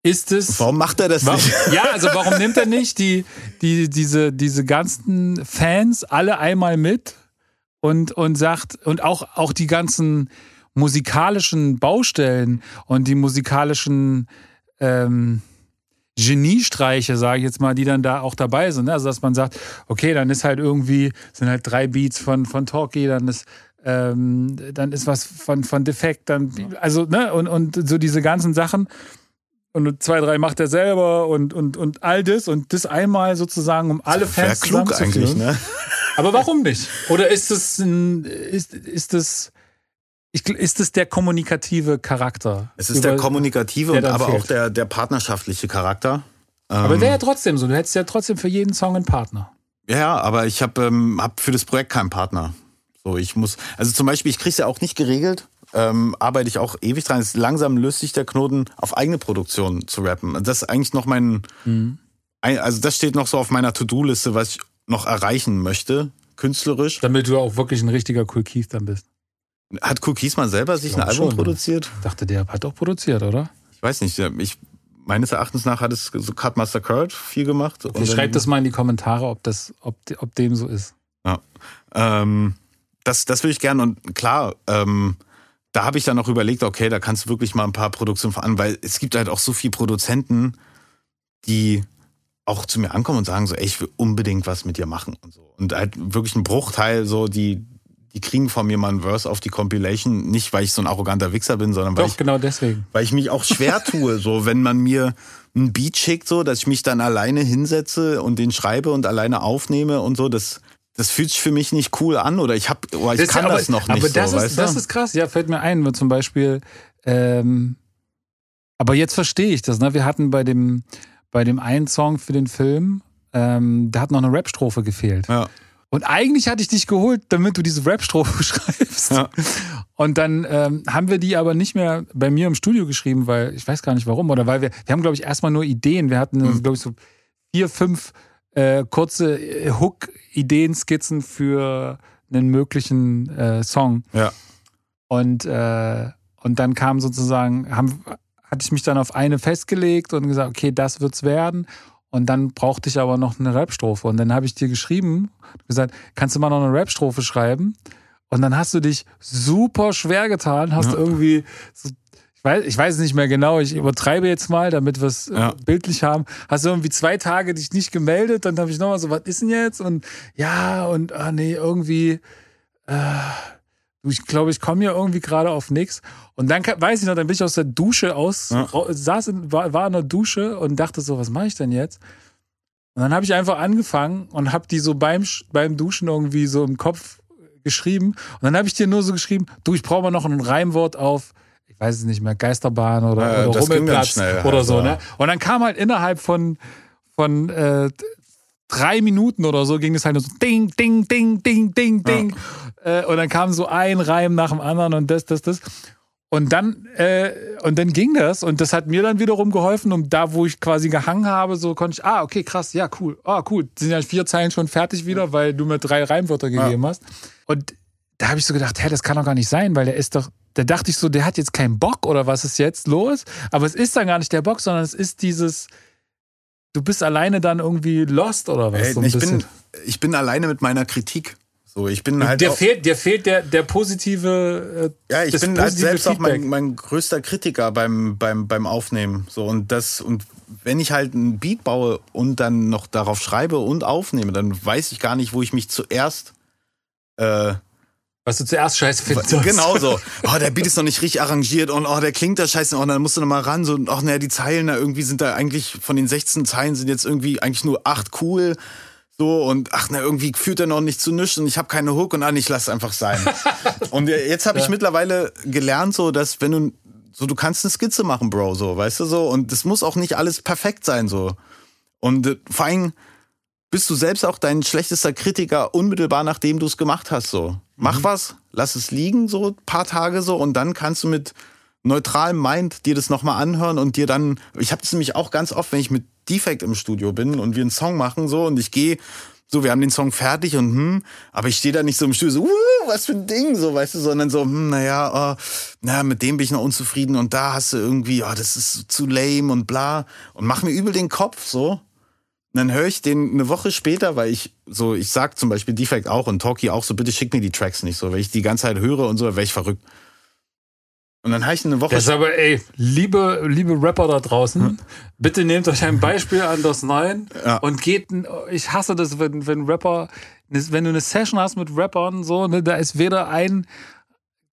ist es. Warum macht er das warum, nicht? Ja, also warum nimmt er nicht die, die, diese, diese ganzen Fans alle einmal mit und, und sagt, und auch, auch die ganzen musikalischen Baustellen und die musikalischen ähm, Geniestreiche, sage ich jetzt mal, die dann da auch dabei sind. Ne? Also dass man sagt, okay, dann ist halt irgendwie, sind halt drei Beats von, von Talkie, dann ist, ähm, dann ist was von, von Defekt, dann, also, ne, und, und so diese ganzen Sachen. Und zwei, drei macht er selber und, und, und all das und das einmal sozusagen, um alle Fans Wäre klug eigentlich, ne? Aber warum nicht? Oder ist es ein, ist, ist das, ich, ist es der kommunikative Charakter? Es ist der kommunikative und aber fehlt. auch der, der partnerschaftliche Charakter. Aber ähm, wäre ja trotzdem so. Du hättest ja trotzdem für jeden Song einen Partner. Ja, aber ich habe ähm, hab für das Projekt keinen Partner. So, ich muss, also zum Beispiel, ich kriege es ja auch nicht geregelt. Ähm, arbeite ich auch ewig dran. Es langsam löst sich der Knoten, auf eigene Produktion zu rappen. Das ist eigentlich noch mein, mhm. also das steht noch so auf meiner To-Do-Liste, was ich noch erreichen möchte, künstlerisch. Damit du auch wirklich ein richtiger Cool Keith dann bist. Hat Cookies mal selber sich ein Album schon, produziert? Ich dachte, der hat auch produziert, oder? Ich weiß nicht. Ich, meines Erachtens nach hat es so Cutmaster Kurt viel gemacht. Okay, schreibt das mal in die Kommentare, ob, das, ob, ob dem so ist. Ja. Ähm, das, das will ich gerne. Und klar, ähm, da habe ich dann auch überlegt, okay, da kannst du wirklich mal ein paar Produktionen fahren, weil es gibt halt auch so viele Produzenten, die auch zu mir ankommen und sagen so, ey, ich will unbedingt was mit dir machen und so. Und halt wirklich ein Bruchteil so, die, die kriegen von mir mal ein Verse auf die Compilation, nicht weil ich so ein arroganter Wichser bin, sondern weil Doch, ich, genau deswegen. weil ich mich auch schwer tue, so wenn man mir ein Beat schickt, so, dass ich mich dann alleine hinsetze und den schreibe und alleine aufnehme und so, das, das fühlt sich für mich nicht cool an oder ich hab, oh, ich das kann aber, das noch nicht. Aber das, so, ist, das ist krass, ja, fällt mir ein, wenn zum Beispiel, ähm, Aber jetzt verstehe ich das. Ne? Wir hatten bei dem, bei dem einen Song für den Film, ähm, da hat noch eine Rap-Strophe gefehlt. Ja. Und eigentlich hatte ich dich geholt, damit du diese Rap-Strophe schreibst. Ja. Und dann ähm, haben wir die aber nicht mehr bei mir im Studio geschrieben, weil ich weiß gar nicht warum. Oder weil wir, wir haben, glaube ich, erstmal nur Ideen. Wir hatten, Mhm. glaube ich, so vier, fünf äh, kurze äh, Hook-Ideen-Skizzen für einen möglichen äh, Song. Ja. Und, äh, und dann kam sozusagen, haben, hatte ich mich dann auf eine festgelegt und gesagt, okay, das wird's werden. Und dann brauchte ich aber noch eine Rap-Strophe. Und dann habe ich dir geschrieben, gesagt, kannst du mal noch eine Rap-Strophe schreiben? Und dann hast du dich super schwer getan, hast Ja. irgendwie, so, ich, weiß, ich weiß nicht mehr genau, ich übertreibe jetzt mal, damit wir es Ja. äh, bildlich haben. Hast du irgendwie zwei Tage dich nicht gemeldet, dann habe ich nochmal so, was ist denn jetzt? Und ja, und ah nee, irgendwie, äh, du, ich glaube, ich komme hier irgendwie gerade auf nichts. Und dann weiß ich noch, dann bin ich aus der Dusche aus, Ja. saß in, war, war in der Dusche und dachte so, was mache ich denn jetzt? Und dann habe ich einfach angefangen und habe die so beim, beim Duschen irgendwie so im Kopf geschrieben. Und dann habe ich dir nur so geschrieben, du, ich brauche mal noch ein Reimwort auf, ich weiß es nicht mehr, Geisterbahn oder, Ja, oder Rummelplatz schnell oder so. Ne? Und dann kam halt innerhalb von, von äh, drei Minuten oder so ging es halt nur so ding, ding, ding, ding, ding, ding. Äh, und dann kam so ein Reim nach dem anderen und das, das, das. Und dann, äh, und dann ging das und das hat mir dann wiederum geholfen, um da, wo ich quasi gehangen habe, so konnte ich, ah, okay, krass, ja, cool, ah, cool, sind ja vier Zeilen schon fertig wieder, weil du mir drei Reimwörter gegeben hast. Und da habe ich so gedacht, hä, das kann doch gar nicht sein, weil der ist doch, da dachte ich so, der hat jetzt keinen Bock oder was ist jetzt los? Aber es ist dann gar nicht der Bock, sondern es ist dieses, du bist alleine dann irgendwie lost oder was? Ey, so ein ich, bisschen. bin, ich bin alleine mit meiner Kritik. So, ich bin halt der, auch, fehlt, der fehlt der, der positive. Äh, ja, ich bin halt selbst auch Feedback. mein, mein größter Kritiker beim, beim, beim Aufnehmen. So, und das, und wenn ich halt einen Beat baue und dann noch darauf schreibe und aufnehme, dann weiß ich gar nicht, wo ich mich zuerst äh, Was du zuerst scheiße findest. Genau so. Oh, der Beat ist noch nicht richtig arrangiert und oh, der klingt da scheiße. Und dann musst du noch mal ran. So, und, oh, naja, die Zeilen da irgendwie sind da eigentlich, von den 16 Zeilen sind jetzt irgendwie eigentlich nur acht cool. So, und ach, na, irgendwie führt er noch nicht zu nichts und ich habe keine Hook und ah, ich lass einfach sein. und jetzt habe ich mittlerweile gelernt, so, dass wenn du, so, du kannst eine Skizze machen, Bro, so, weißt du, so. Und das muss auch nicht alles perfekt sein, so. Und äh, vor allem bist du selbst auch dein schlechtester Kritiker unmittelbar nachdem du es gemacht hast, so. Mach was, lass es liegen, so ein paar Tage so, und dann kannst du mit neutralem Mind dir das nochmal anhören und dir dann, ich habe das nämlich auch ganz oft, wenn ich mit Defect im Studio bin und wir einen Song machen so und ich gehe, so, wir haben den Song fertig und hm, aber ich stehe da nicht so im Studio so, uh, was für ein Ding, so, weißt du, sondern so, hm, naja, äh, na, mit dem bin ich noch unzufrieden und da hast du irgendwie, oh, das ist zu lame und bla und mach mir übel den Kopf, so. Und dann höre ich den eine Woche später, weil ich so, ich sag zum Beispiel Defect auch und Talkie auch so, bitte schick mir die Tracks nicht so, weil ich die ganze Zeit höre und so, wäre ich verrückt. Und dann habe ich eine Woche Das ist aber, ey, liebe, liebe Rapper da draußen, bitte nehmt euch ein Beispiel an das Neuen Ja. und geht, ich hasse das, wenn, wenn Rapper, wenn du eine Session hast mit Rappern, so, ne, da ist weder ein,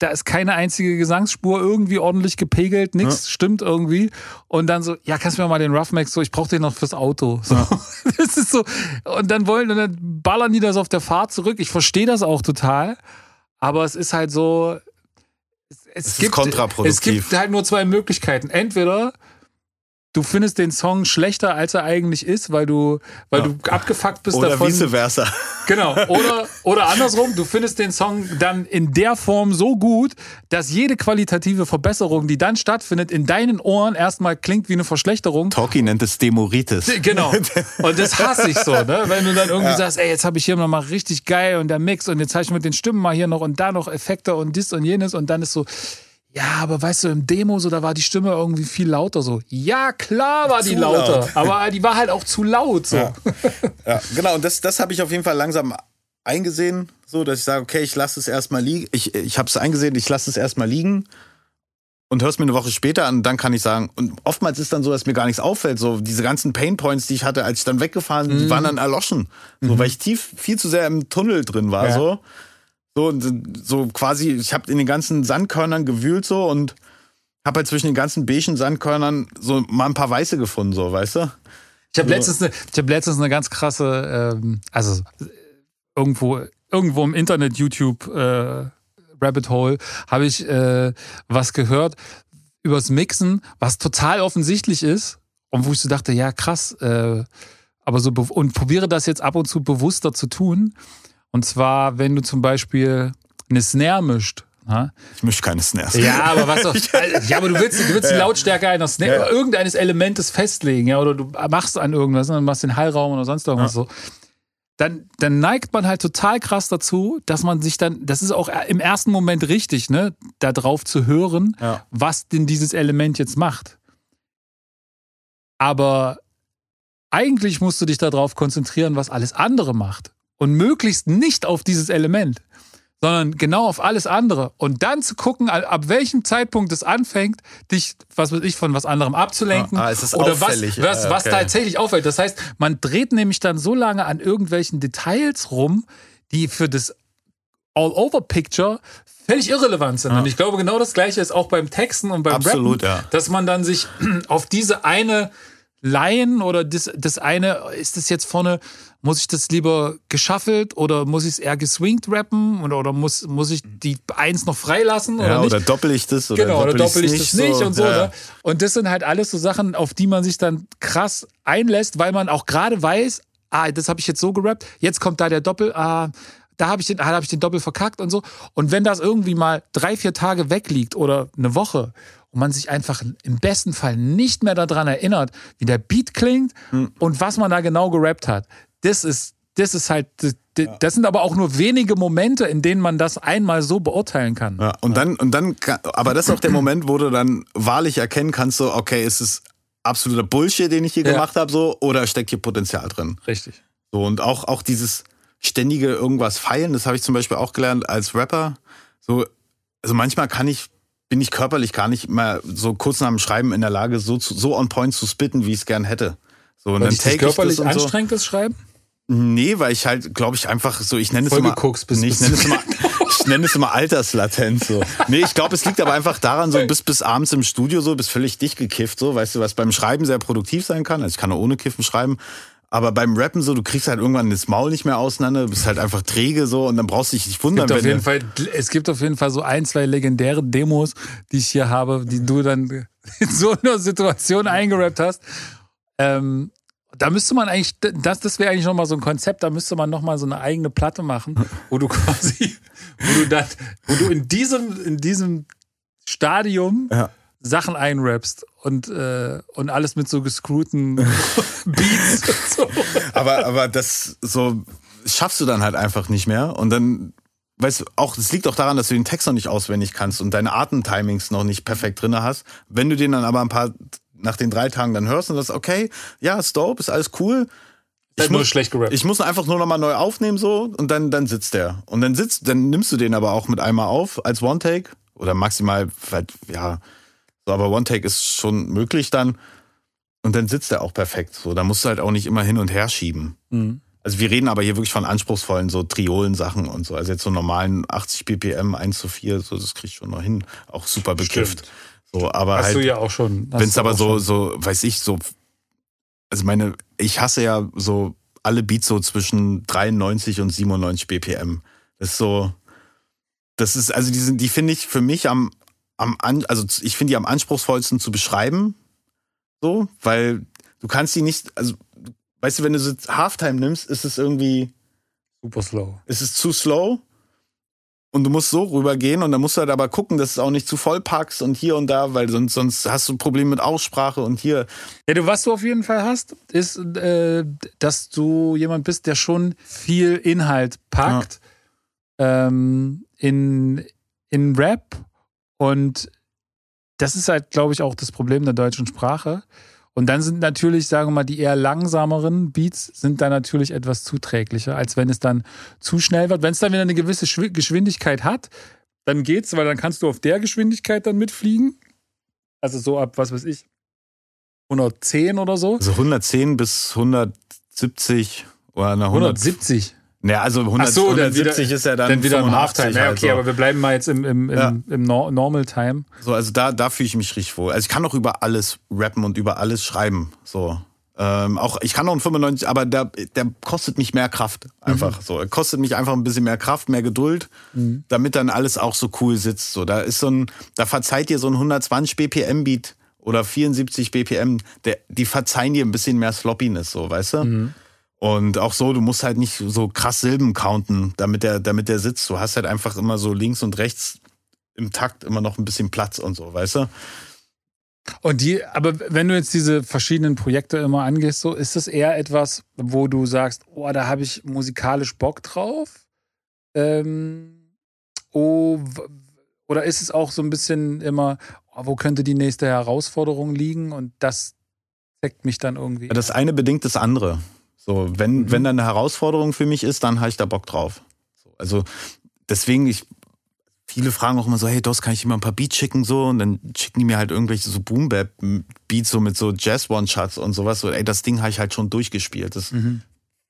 da ist keine einzige Gesangsspur irgendwie ordentlich gepegelt, nichts stimmt irgendwie. Und dann so, ja, kannst du mir mal den Rough Max so, ich brauch den noch fürs Auto. So. Das ist so. Und dann wollen, und dann ballern die das auf der Fahrt zurück. Ich verstehe das auch total. Aber es ist halt so, es, es, ist gibt, kontraproduktiv. es gibt halt nur zwei Möglichkeiten. Entweder du findest den Song schlechter, als er eigentlich ist, weil du, weil Ja. du abgefuckt bist oder davon. vice versa. Genau. Oder, oder andersrum, du findest den Song dann in der Form so gut, dass jede qualitative Verbesserung, die dann stattfindet, in deinen Ohren erstmal klingt wie eine Verschlechterung. Talkie nennt es Demoritis. Genau. Und das hasse ich so, ne? Wenn du dann irgendwie sagst, ey, jetzt habe ich hier noch mal richtig geil und der Mix und jetzt habe ich mit den Stimmen mal hier noch und da noch Effekte und dies und jenes und dann ist so, ja, aber weißt du, im Demo so, da war die Stimme irgendwie viel lauter so. Ja, klar war die Zu lauter, laut. aber die war halt auch zu laut so. Ja. Ja, genau, und das, das habe ich auf jeden Fall langsam eingesehen, so dass ich sage, okay, ich lasse es erstmal liegen. Ich, ich habe es eingesehen, ich lasse es erstmal liegen und höre es mir eine Woche später an, dann kann ich sagen, und oftmals ist dann so, dass mir gar nichts auffällt. So diese ganzen Painpoints, die ich hatte, als ich dann weggefahren bin, die waren dann erloschen. So, weil ich tief viel zu sehr im Tunnel drin war. Ja. So. So, so quasi, ich habe in den ganzen Sandkörnern gewühlt so und habe halt zwischen den ganzen beigen Sandkörnern so mal ein paar weiße gefunden, so, weißt du? Ich habe letztens, eine, ich hab letztens eine ganz krasse, ähm, also irgendwo, irgendwo im Internet, YouTube, äh, Rabbit Hole, habe ich äh, was gehört übers Mixen, was total offensichtlich ist und wo ich so dachte, ja krass, äh, aber so und probiere das jetzt ab und zu bewusster zu tun. Und zwar, wenn du zum Beispiel eine Snare mischt. Na? Ich mische keine Snares. Ja, aber was doch, ja, aber du willst, du willst die Lautstärke einer Snare, ja. irgendeines Elementes festlegen, ja, oder du machst an irgendwas, dann machst den Hallraum oder sonst irgendwas ja. so dann, dann neigt man halt total krass dazu, dass man sich dann, das ist auch im ersten Moment richtig, ne, da drauf zu hören, ja. was denn dieses Element jetzt macht. Aber eigentlich musst du dich darauf konzentrieren, was alles andere macht. Und möglichst nicht auf dieses Element sondern genau auf alles andere. Und dann zu gucken, ab welchem Zeitpunkt es anfängt, dich, was weiß ich, von was anderem abzulenken. Ah, oder was, was, was okay. tatsächlich auffällt. Das heißt, man dreht nämlich dann so lange an irgendwelchen Details rum, die für das All-Over-Picture völlig irrelevant sind. Ja. Und ich glaube, genau das Gleiche ist auch beim Texten und beim Absolut, Rappen, ja. dass man dann sich auf diese eine Laien oder das, das eine, ist das jetzt vorne, muss ich das lieber geschaffelt oder muss ich es eher geswingt rappen oder, oder muss, muss ich die Eins noch freilassen oder ja, nicht? Oder doppel ich das oder genau, doppel, oder doppel ich das nicht so. und so. Ja. Ne? Und das sind halt alles so Sachen, auf die man sich dann krass einlässt, weil man auch gerade weiß, ah, das habe ich jetzt so gerappt, jetzt kommt da der Doppel, ah, da habe ich, den, hab ich den Doppel verkackt und so. Und wenn das irgendwie mal drei, vier Tage wegliegt oder eine Woche und man sich einfach im besten Fall nicht mehr daran erinnert, wie der Beat klingt hm. und was man da genau gerappt hat. Das ist, das ist halt, das, das sind aber auch nur wenige Momente, in denen man das einmal so beurteilen kann. Ja, und dann, und dann, aber das ist auch der Moment, wo du dann wahrlich erkennen kannst, so, okay, ist es absoluter Bullshit, den ich hier ja. gemacht habe, so, oder steckt hier Potenzial drin? Richtig. So, und auch, auch dieses ständige irgendwas feilen, das habe ich zum Beispiel auch gelernt als Rapper. So, also manchmal kann ich bin ich körperlich gar nicht mehr so kurz nach dem Schreiben in der Lage, so, so on point zu spitten, wie ich es gern hätte. So, und weil dann take körperlich ich das anstrengend so. Schreiben? Nee, weil ich halt, glaube ich, einfach so, ich nenne es immer. Bist, nee, ich nenne es immer. Ich nenne es immer Alterslatenz so. Nee, ich glaube, es liegt aber einfach daran, so bis bis abends im Studio so, bis völlig dicht gekifft so, weißt du, was beim Schreiben sehr produktiv sein kann. Also ich kann auch ohne Kiffen schreiben, aber beim Rappen so, du kriegst halt irgendwann das Maul nicht mehr auseinander, bist halt einfach träge so und dann brauchst du dich nicht wundern. Es gibt, auf jeden Fall, es gibt auf jeden Fall so ein, zwei legendäre Demos, die ich hier habe, die du dann in so einer Situation eingerappt hast. Ähm, da müsste man eigentlich, das, das wäre eigentlich nochmal so ein Konzept, da müsste man nochmal so eine eigene Platte machen, wo du quasi, wo du dann, wo du in diesem, in diesem Stadium ja. Sachen einrappst und, äh, und alles mit so gescrewten Beats und so. Aber, aber das so schaffst du dann halt einfach nicht mehr. Und dann, weißt du, auch, es liegt auch daran, dass du den Text noch nicht auswendig kannst und deine Atemtimings noch nicht perfekt drin hast. Wenn du den dann aber ein paar, nach den drei Tagen dann hörst und sagst, okay, ja, ist dope, ist alles cool. Ich muss, schlecht gerappt. ich muss einfach nur nochmal neu aufnehmen so und dann, dann sitzt der. Und dann sitzt, dann nimmst du den aber auch mit einmal auf als One-Take oder maximal, ja, so, aber One-Take ist schon möglich dann. Und dann sitzt er auch perfekt. So, da musst du halt auch nicht immer hin und her schieben. Mhm. Also wir reden aber hier wirklich von anspruchsvollen so Triolen-Sachen und so. Also jetzt so normalen 80 BPM 1 zu 4, so das krieg ich schon noch hin. Auch super bekifft. So, aber Hast halt, du ja auch schon. Wenn es aber so, so, weiß ich, so, also meine, ich hasse ja so alle Beats so zwischen 93 und 97 BPM. Das ist so, das ist, also die sind, die finde ich für mich am am, also ich finde die am anspruchsvollsten zu beschreiben. So, weil du kannst die nicht, also, weißt du, wenn du so Halftime nimmst, ist es irgendwie. Super slow. Ist es zu slow? Und du musst so rübergehen und dann musst du halt aber gucken, dass du es auch nicht zu voll packst und hier und da, weil sonst, sonst hast du Probleme mit Aussprache und hier. Ja, du, was du auf jeden Fall hast, ist, äh, dass du jemand bist, der schon viel Inhalt packt ja. ähm, in, in Rap und das ist halt, glaube ich, auch das Problem der deutschen Sprache. Und dann sind natürlich, sagen wir mal, die eher langsameren Beats sind dann natürlich etwas zuträglicher, als wenn es dann zu schnell wird. Wenn es dann wieder eine gewisse Geschwindigkeit hat, dann geht's, weil dann kannst du auf der Geschwindigkeit dann mitfliegen. Also so ab, was weiß ich, 110 oder so. Also 110 bis 170 oder eine 170. Ja, also 100, so, 170 wieder, ist ja dann, dann wieder im Halftime. Ja, okay, also. aber wir bleiben mal jetzt im, im, im, ja. im Normal Time. So, also da, da fühle ich mich richtig wohl. Also ich kann auch über alles rappen und über alles schreiben. So. Ähm, auch ich kann auch einen 95, aber der, der kostet mich mehr Kraft. Einfach mhm. so. Er kostet mich einfach ein bisschen mehr Kraft, mehr Geduld, mhm. damit dann alles auch so cool sitzt. So, da ist so ein, da verzeiht dir so ein 120 BPM Beat oder 74 BPM, der, die verzeihen dir ein bisschen mehr Sloppiness, so, weißt du? Mhm. Und auch so, du musst halt nicht so krass Silben counten, damit der, damit der sitzt. Du hast halt einfach immer so links und rechts im Takt immer noch ein bisschen Platz und so, weißt du? Und die, aber wenn du jetzt diese verschiedenen Projekte immer angehst, so ist es eher etwas, wo du sagst, oh, da habe ich musikalisch Bock drauf? Ähm, oh, oder ist es auch so ein bisschen immer, oh, wo könnte die nächste Herausforderung liegen? Und das deckt mich dann irgendwie. Das eine bedingt das andere. So, wenn, mhm. wenn da eine Herausforderung für mich ist, dann habe ich da Bock drauf. Also deswegen, ich viele fragen auch immer so, hey Dos, kann ich dir mal ein paar Beats schicken so? Und dann schicken die mir halt irgendwelche so Boom Bap Beats so mit so Jazz One Shots und sowas. So, ey, das Ding habe ich halt schon durchgespielt. Das mhm.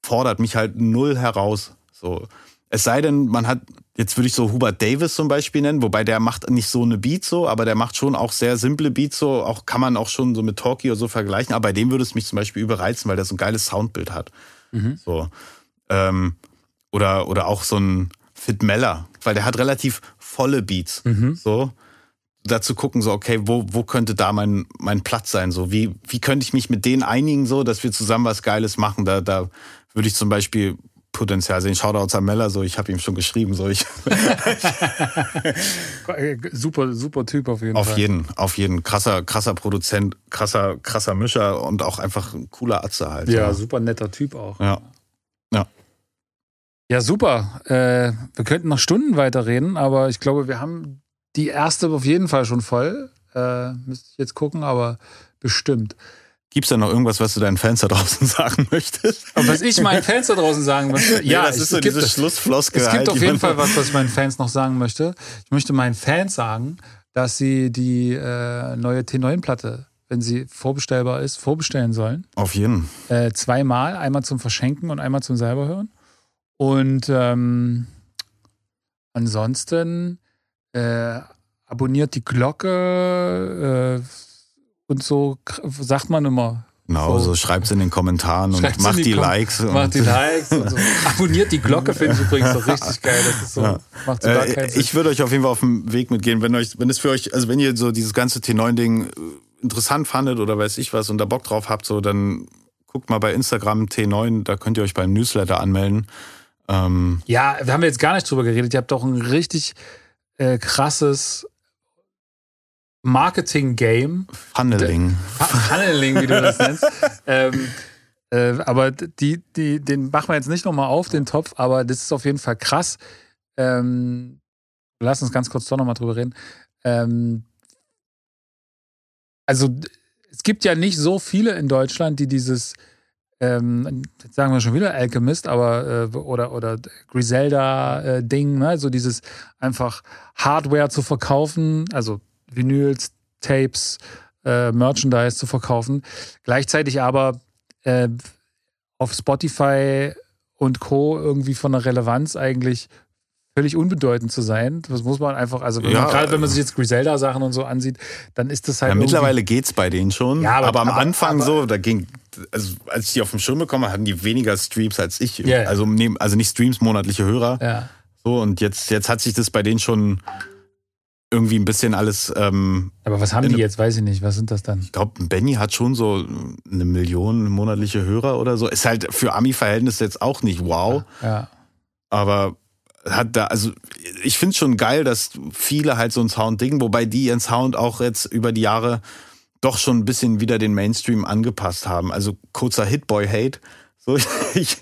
fordert mich halt null heraus. So, es sei denn, man hat jetzt würde ich so Hubert Davis zum Beispiel nennen, wobei der macht nicht so eine Beat so, aber der macht schon auch sehr simple Beats so. Auch kann man auch schon so mit Talkie oder so vergleichen. Aber bei dem würde es mich zum Beispiel überreizen, weil der so ein geiles Soundbild hat. Mhm. So ähm, oder oder auch so ein Fit Meller, weil der hat relativ volle Beats. Mhm. So dazu gucken, so, okay, wo, wo könnte da mein, mein Platz sein? So, wie, wie könnte ich mich mit denen einigen, so, dass wir zusammen was Geiles machen? Da, da würde ich zum Beispiel Potenzial sehen. Shoutouts an Meller, so, ich habe ihm schon geschrieben, so, ich. super, super Typ auf jeden auf Fall. Auf jeden, auf jeden. Krasser, krasser Produzent, krasser, krasser Mischer und auch einfach ein cooler Atze halt. Ja, ja. super netter Typ auch. Ja. Ja. Ja, super. Äh, wir könnten noch Stunden weiterreden, aber ich glaube, wir haben die erste auf jeden Fall schon voll. Äh, müsste ich jetzt gucken, aber bestimmt. Gibt es da noch irgendwas, was du deinen Fans da draußen sagen möchtest? Und was ich meinen Fans da draußen sagen möchte? Ja, nee, das ist so diese Schlussfloskel. Es gibt halt, auf jeden Fall was, was ich meinen Fans noch sagen möchte. Ich möchte meinen Fans sagen, dass sie die äh, neue T9-Platte, wenn sie vorbestellbar ist, vorbestellen sollen. Auf jeden. Äh, zweimal, einmal zum Verschenken und einmal zum selber hören. Und ähm, ansonsten äh, abonniert die Glocke äh, und so sagt man immer. Genau, so, so schreibt es in den Kommentaren und macht die, die Likes. Macht die Likes und so. Abonniert die Glocke, finde ich übrigens so richtig geil. Das ist so, ja. macht so gar äh, Ich würde euch auf jeden Fall auf den Weg mitgehen, wenn euch, wenn es für euch, also wenn ihr so dieses ganze T9-Ding äh, interessant fandet oder weiß ich was und da Bock drauf habt, so dann guckt mal bei Instagram T9, da könnt ihr euch beim Newsletter anmelden. Ähm ja, wir haben jetzt gar nicht drüber geredet. Ihr habt doch ein richtig äh, krasses Marketing-Game. Funneling. Funneling, wie du das nennst. ähm, äh, aber die, die, den machen wir jetzt nicht nochmal auf, den Topf, aber das ist auf jeden Fall krass. Ähm, lass uns ganz kurz doch nochmal drüber reden. Ähm, also, es gibt ja nicht so viele in Deutschland, die dieses ähm, jetzt sagen wir schon wieder Alchemist, aber äh, oder oder Griselda-Ding, äh, ne? so dieses einfach Hardware zu verkaufen, also Vinyls, Tapes, äh, Merchandise zu verkaufen, gleichzeitig aber äh, auf Spotify und Co. irgendwie von der Relevanz eigentlich völlig unbedeutend zu sein. Das muss man einfach, also ja, gerade wenn man sich jetzt Griselda-Sachen und so ansieht, dann ist das halt. Ja, mittlerweile geht's bei denen schon. Ja, aber, aber am aber, Anfang aber, so, da ging, also als ich die auf dem Schirm bekommen hatten die weniger Streams als ich. Yeah. Also, also nicht Streams, monatliche Hörer. Ja. So, und jetzt, jetzt hat sich das bei denen schon irgendwie ein bisschen alles. Ähm, aber was haben die jetzt? Weiß ich nicht. Was sind das dann? Ich glaube, Benny hat schon so eine Million monatliche Hörer oder so. Ist halt für Ami-Verhältnisse jetzt auch nicht wow. Ja. ja. Aber hat da, also ich finde es schon geil, dass viele halt so einen Sound dingen, wobei die ihren Sound auch jetzt über die Jahre doch schon ein bisschen wieder den Mainstream angepasst haben. Also kurzer Hitboy Hate. So, ich,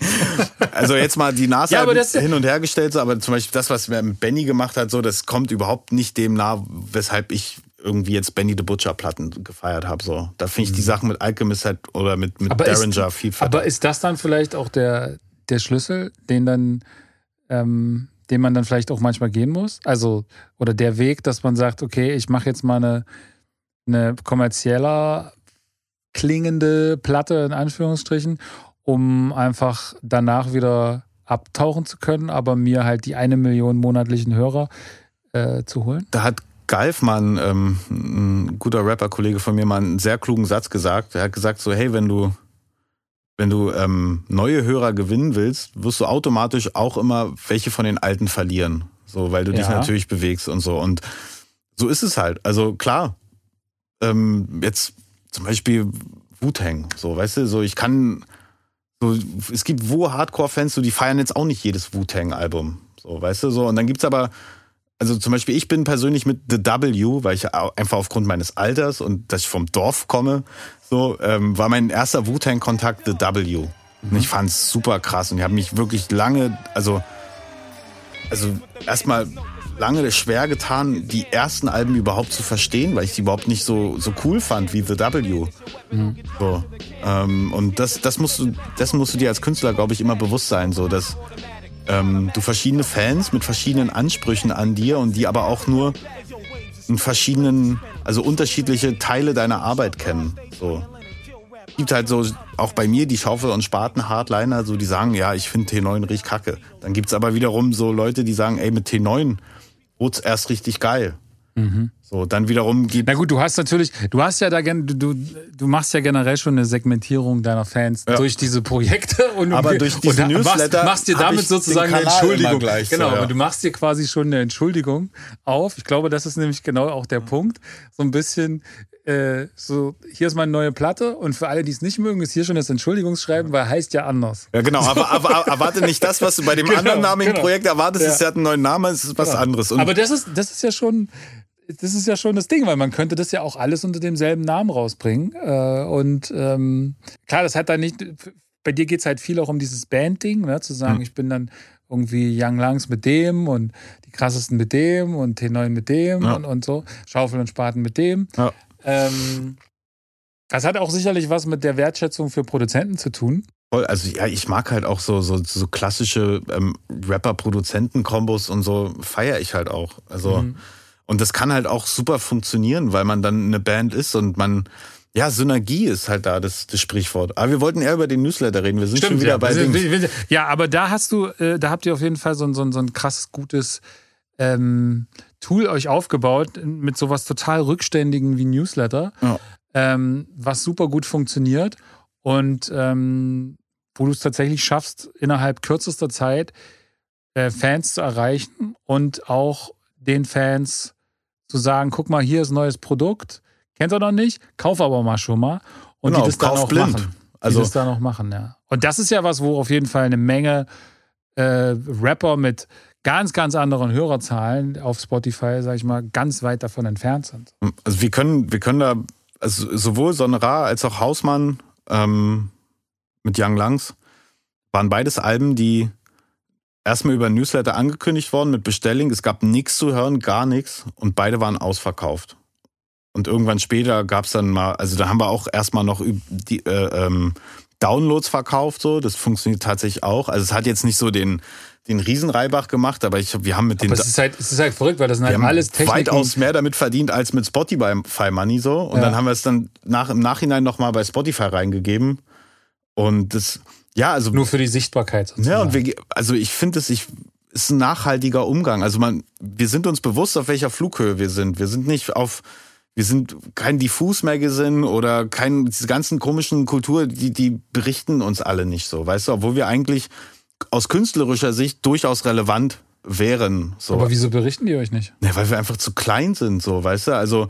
also jetzt mal die Nase ja, halt hin und her gestellt, aber zum Beispiel das, was Benny gemacht hat, so, das kommt überhaupt nicht dem nah, weshalb ich irgendwie jetzt Benny the Butcher Platten gefeiert habe. So, da finde ich die mhm. Sachen mit Alchemist halt oder mit, mit Derringer ist, viel fetter. Aber ist das dann vielleicht auch der, der Schlüssel, den dann ähm, den man dann vielleicht auch manchmal gehen muss. Also, oder der Weg, dass man sagt, okay, ich mache jetzt mal eine, eine kommerzieller klingende Platte in Anführungsstrichen, um einfach danach wieder abtauchen zu können, aber mir halt die eine Million monatlichen Hörer äh, zu holen. Da hat Galfmann, ähm, ein guter Rapper-Kollege von mir, mal einen sehr klugen Satz gesagt. Er hat gesagt so, hey, wenn du wenn du ähm, neue Hörer gewinnen willst, wirst du automatisch auch immer welche von den alten verlieren. So, weil du dich Ja. natürlich bewegst und so. Und so ist es halt. Also klar, ähm, jetzt zum Beispiel Wu-Tang, so, weißt du, so ich kann, so, es gibt wo Hardcore-Fans, so, die feiern jetzt auch nicht jedes Wu-Tang-Album, so, weißt du, so, und dann gibt's aber, also zum Beispiel, ich bin persönlich mit The W, weil ich einfach aufgrund meines Alters und dass ich vom Dorf komme, so, ähm, war mein erster Wu-Tang-Kontakt The W. Und ich fand's super krass und ich habe mich wirklich lange, also, also erstmal lange schwer getan, die ersten Alben überhaupt zu verstehen, weil ich die überhaupt nicht so, so cool fand wie The W. So. Ähm, und das, das musst du, das musst du dir als Künstler, glaube ich, immer bewusst sein, so dass ähm, du verschiedene Fans mit verschiedenen Ansprüchen an dir und die aber auch nur in verschiedenen, also unterschiedliche Teile deiner Arbeit kennen. So. Es gibt halt so, auch bei mir, die Schaufel- und Spaten-Hardliner, so die sagen, ja, ich finde T9 riecht kacke. Dann gibt's aber wiederum so Leute, die sagen, ey, mit T9 wurde erst richtig geil. So, dann wiederum gibt Na gut, du hast natürlich, du hast ja da du, du, machst ja generell schon eine Segmentierung deiner Fans Ja. durch diese Projekte und Aber du, durch diese und Newsletter machst, machst dir damit sozusagen eine Entschuldigung. gleich so, genau, ja. und du machst dir quasi schon eine Entschuldigung auf. Ich glaube, das ist nämlich genau auch der Punkt. So ein bisschen äh, so, hier ist meine neue Platte und für alle, die es nicht mögen, ist hier schon das Entschuldigungsschreiben, weil heißt ja anders. Ja, genau, aber, aber erwarte nicht das, was du bei dem Genau, anderen namigen genau. Projekt erwartest, Ja. ist, er hat einen neuen Namen, es ist was anderes. Und Aber das ist, das ist ja schon, das ist ja schon das Ding, weil man könnte das ja auch alles unter demselben Namen rausbringen. Äh, und ähm, klar, das hat dann nicht. Bei dir geht es halt viel auch um dieses Band-Ding, ne? zu sagen, Hm. ich bin dann irgendwie Young Langs mit dem und die krassesten mit dem und T9 mit dem Ja. und, und so, Schaufel und Spaten mit dem. Ja. Ähm, das hat auch sicherlich was mit der Wertschätzung für Produzenten zu tun. Voll, also ja, ich mag halt auch so, so, so klassische ähm, Rapper-Produzenten-Kombos und so feiere ich halt auch. Also, Mhm. und das kann halt auch super funktionieren, weil man dann eine Band ist und man, ja, Synergie ist halt da das, das Sprichwort. Aber wir wollten eher über den Newsletter reden. Wir sind schon wieder ja. bei sind- Dings. Ja, aber da hast du, äh, da habt ihr auf jeden Fall so ein, so ein, so ein krasses, gutes ähm, Tool euch aufgebaut mit sowas total rückständigen wie Newsletter, Ja. ähm, was super gut funktioniert und ähm, wo du es tatsächlich schaffst, innerhalb kürzester Zeit äh, Fans zu erreichen und auch den Fans zu sagen, guck mal, hier ist ein neues Produkt, kennt ihr noch nicht, kauf aber mal schon mal und Genau, die das dann auch blind. machen. Also- die das dann auch machen, ja. Und das ist ja was, wo auf jeden Fall eine Menge äh, Rapper mit ganz, ganz anderen Hörerzahlen auf Spotify, sag ich mal, ganz weit davon entfernt sind. Also wir können, wir können da, also sowohl Sonora als auch Hausmann ähm, mit Young Langs waren beides Alben, die erstmal über Newsletter angekündigt worden mit Bestelling. Es gab nichts zu hören, gar nichts und beide waren ausverkauft. Und irgendwann später gab es dann mal, also da haben wir auch erstmal noch die äh, ähm, Downloads verkauft, so. Das funktioniert tatsächlich auch. Also es hat jetzt nicht so den, den Riesenreibach gemacht, aber ich, wir haben mit den Aber es ist halt, es ist halt verrückt, weil das sind wir halt alles Techniken. weitaus mehr damit verdient als mit Spotify Money so. Und Ja. dann haben wir es dann nach, im Nachhinein nochmal bei Spotify reingegeben. Und das, ja, also. Nur für die Sichtbarkeit sozusagen. ja, und wir, also ich finde es, ich, ist ein nachhaltiger Umgang. Also man, wir sind uns bewusst, auf welcher Flughöhe wir sind. Wir sind nicht auf, wir sind kein Diffus-Magazin oder kein, diese ganzen komischen Kultur, die, die berichten uns alle nicht so, weißt du, obwohl wir eigentlich aus künstlerischer Sicht durchaus relevant wären. So. Aber wieso berichten die euch nicht? Ja, weil wir einfach zu klein sind, so, weißt du? Also,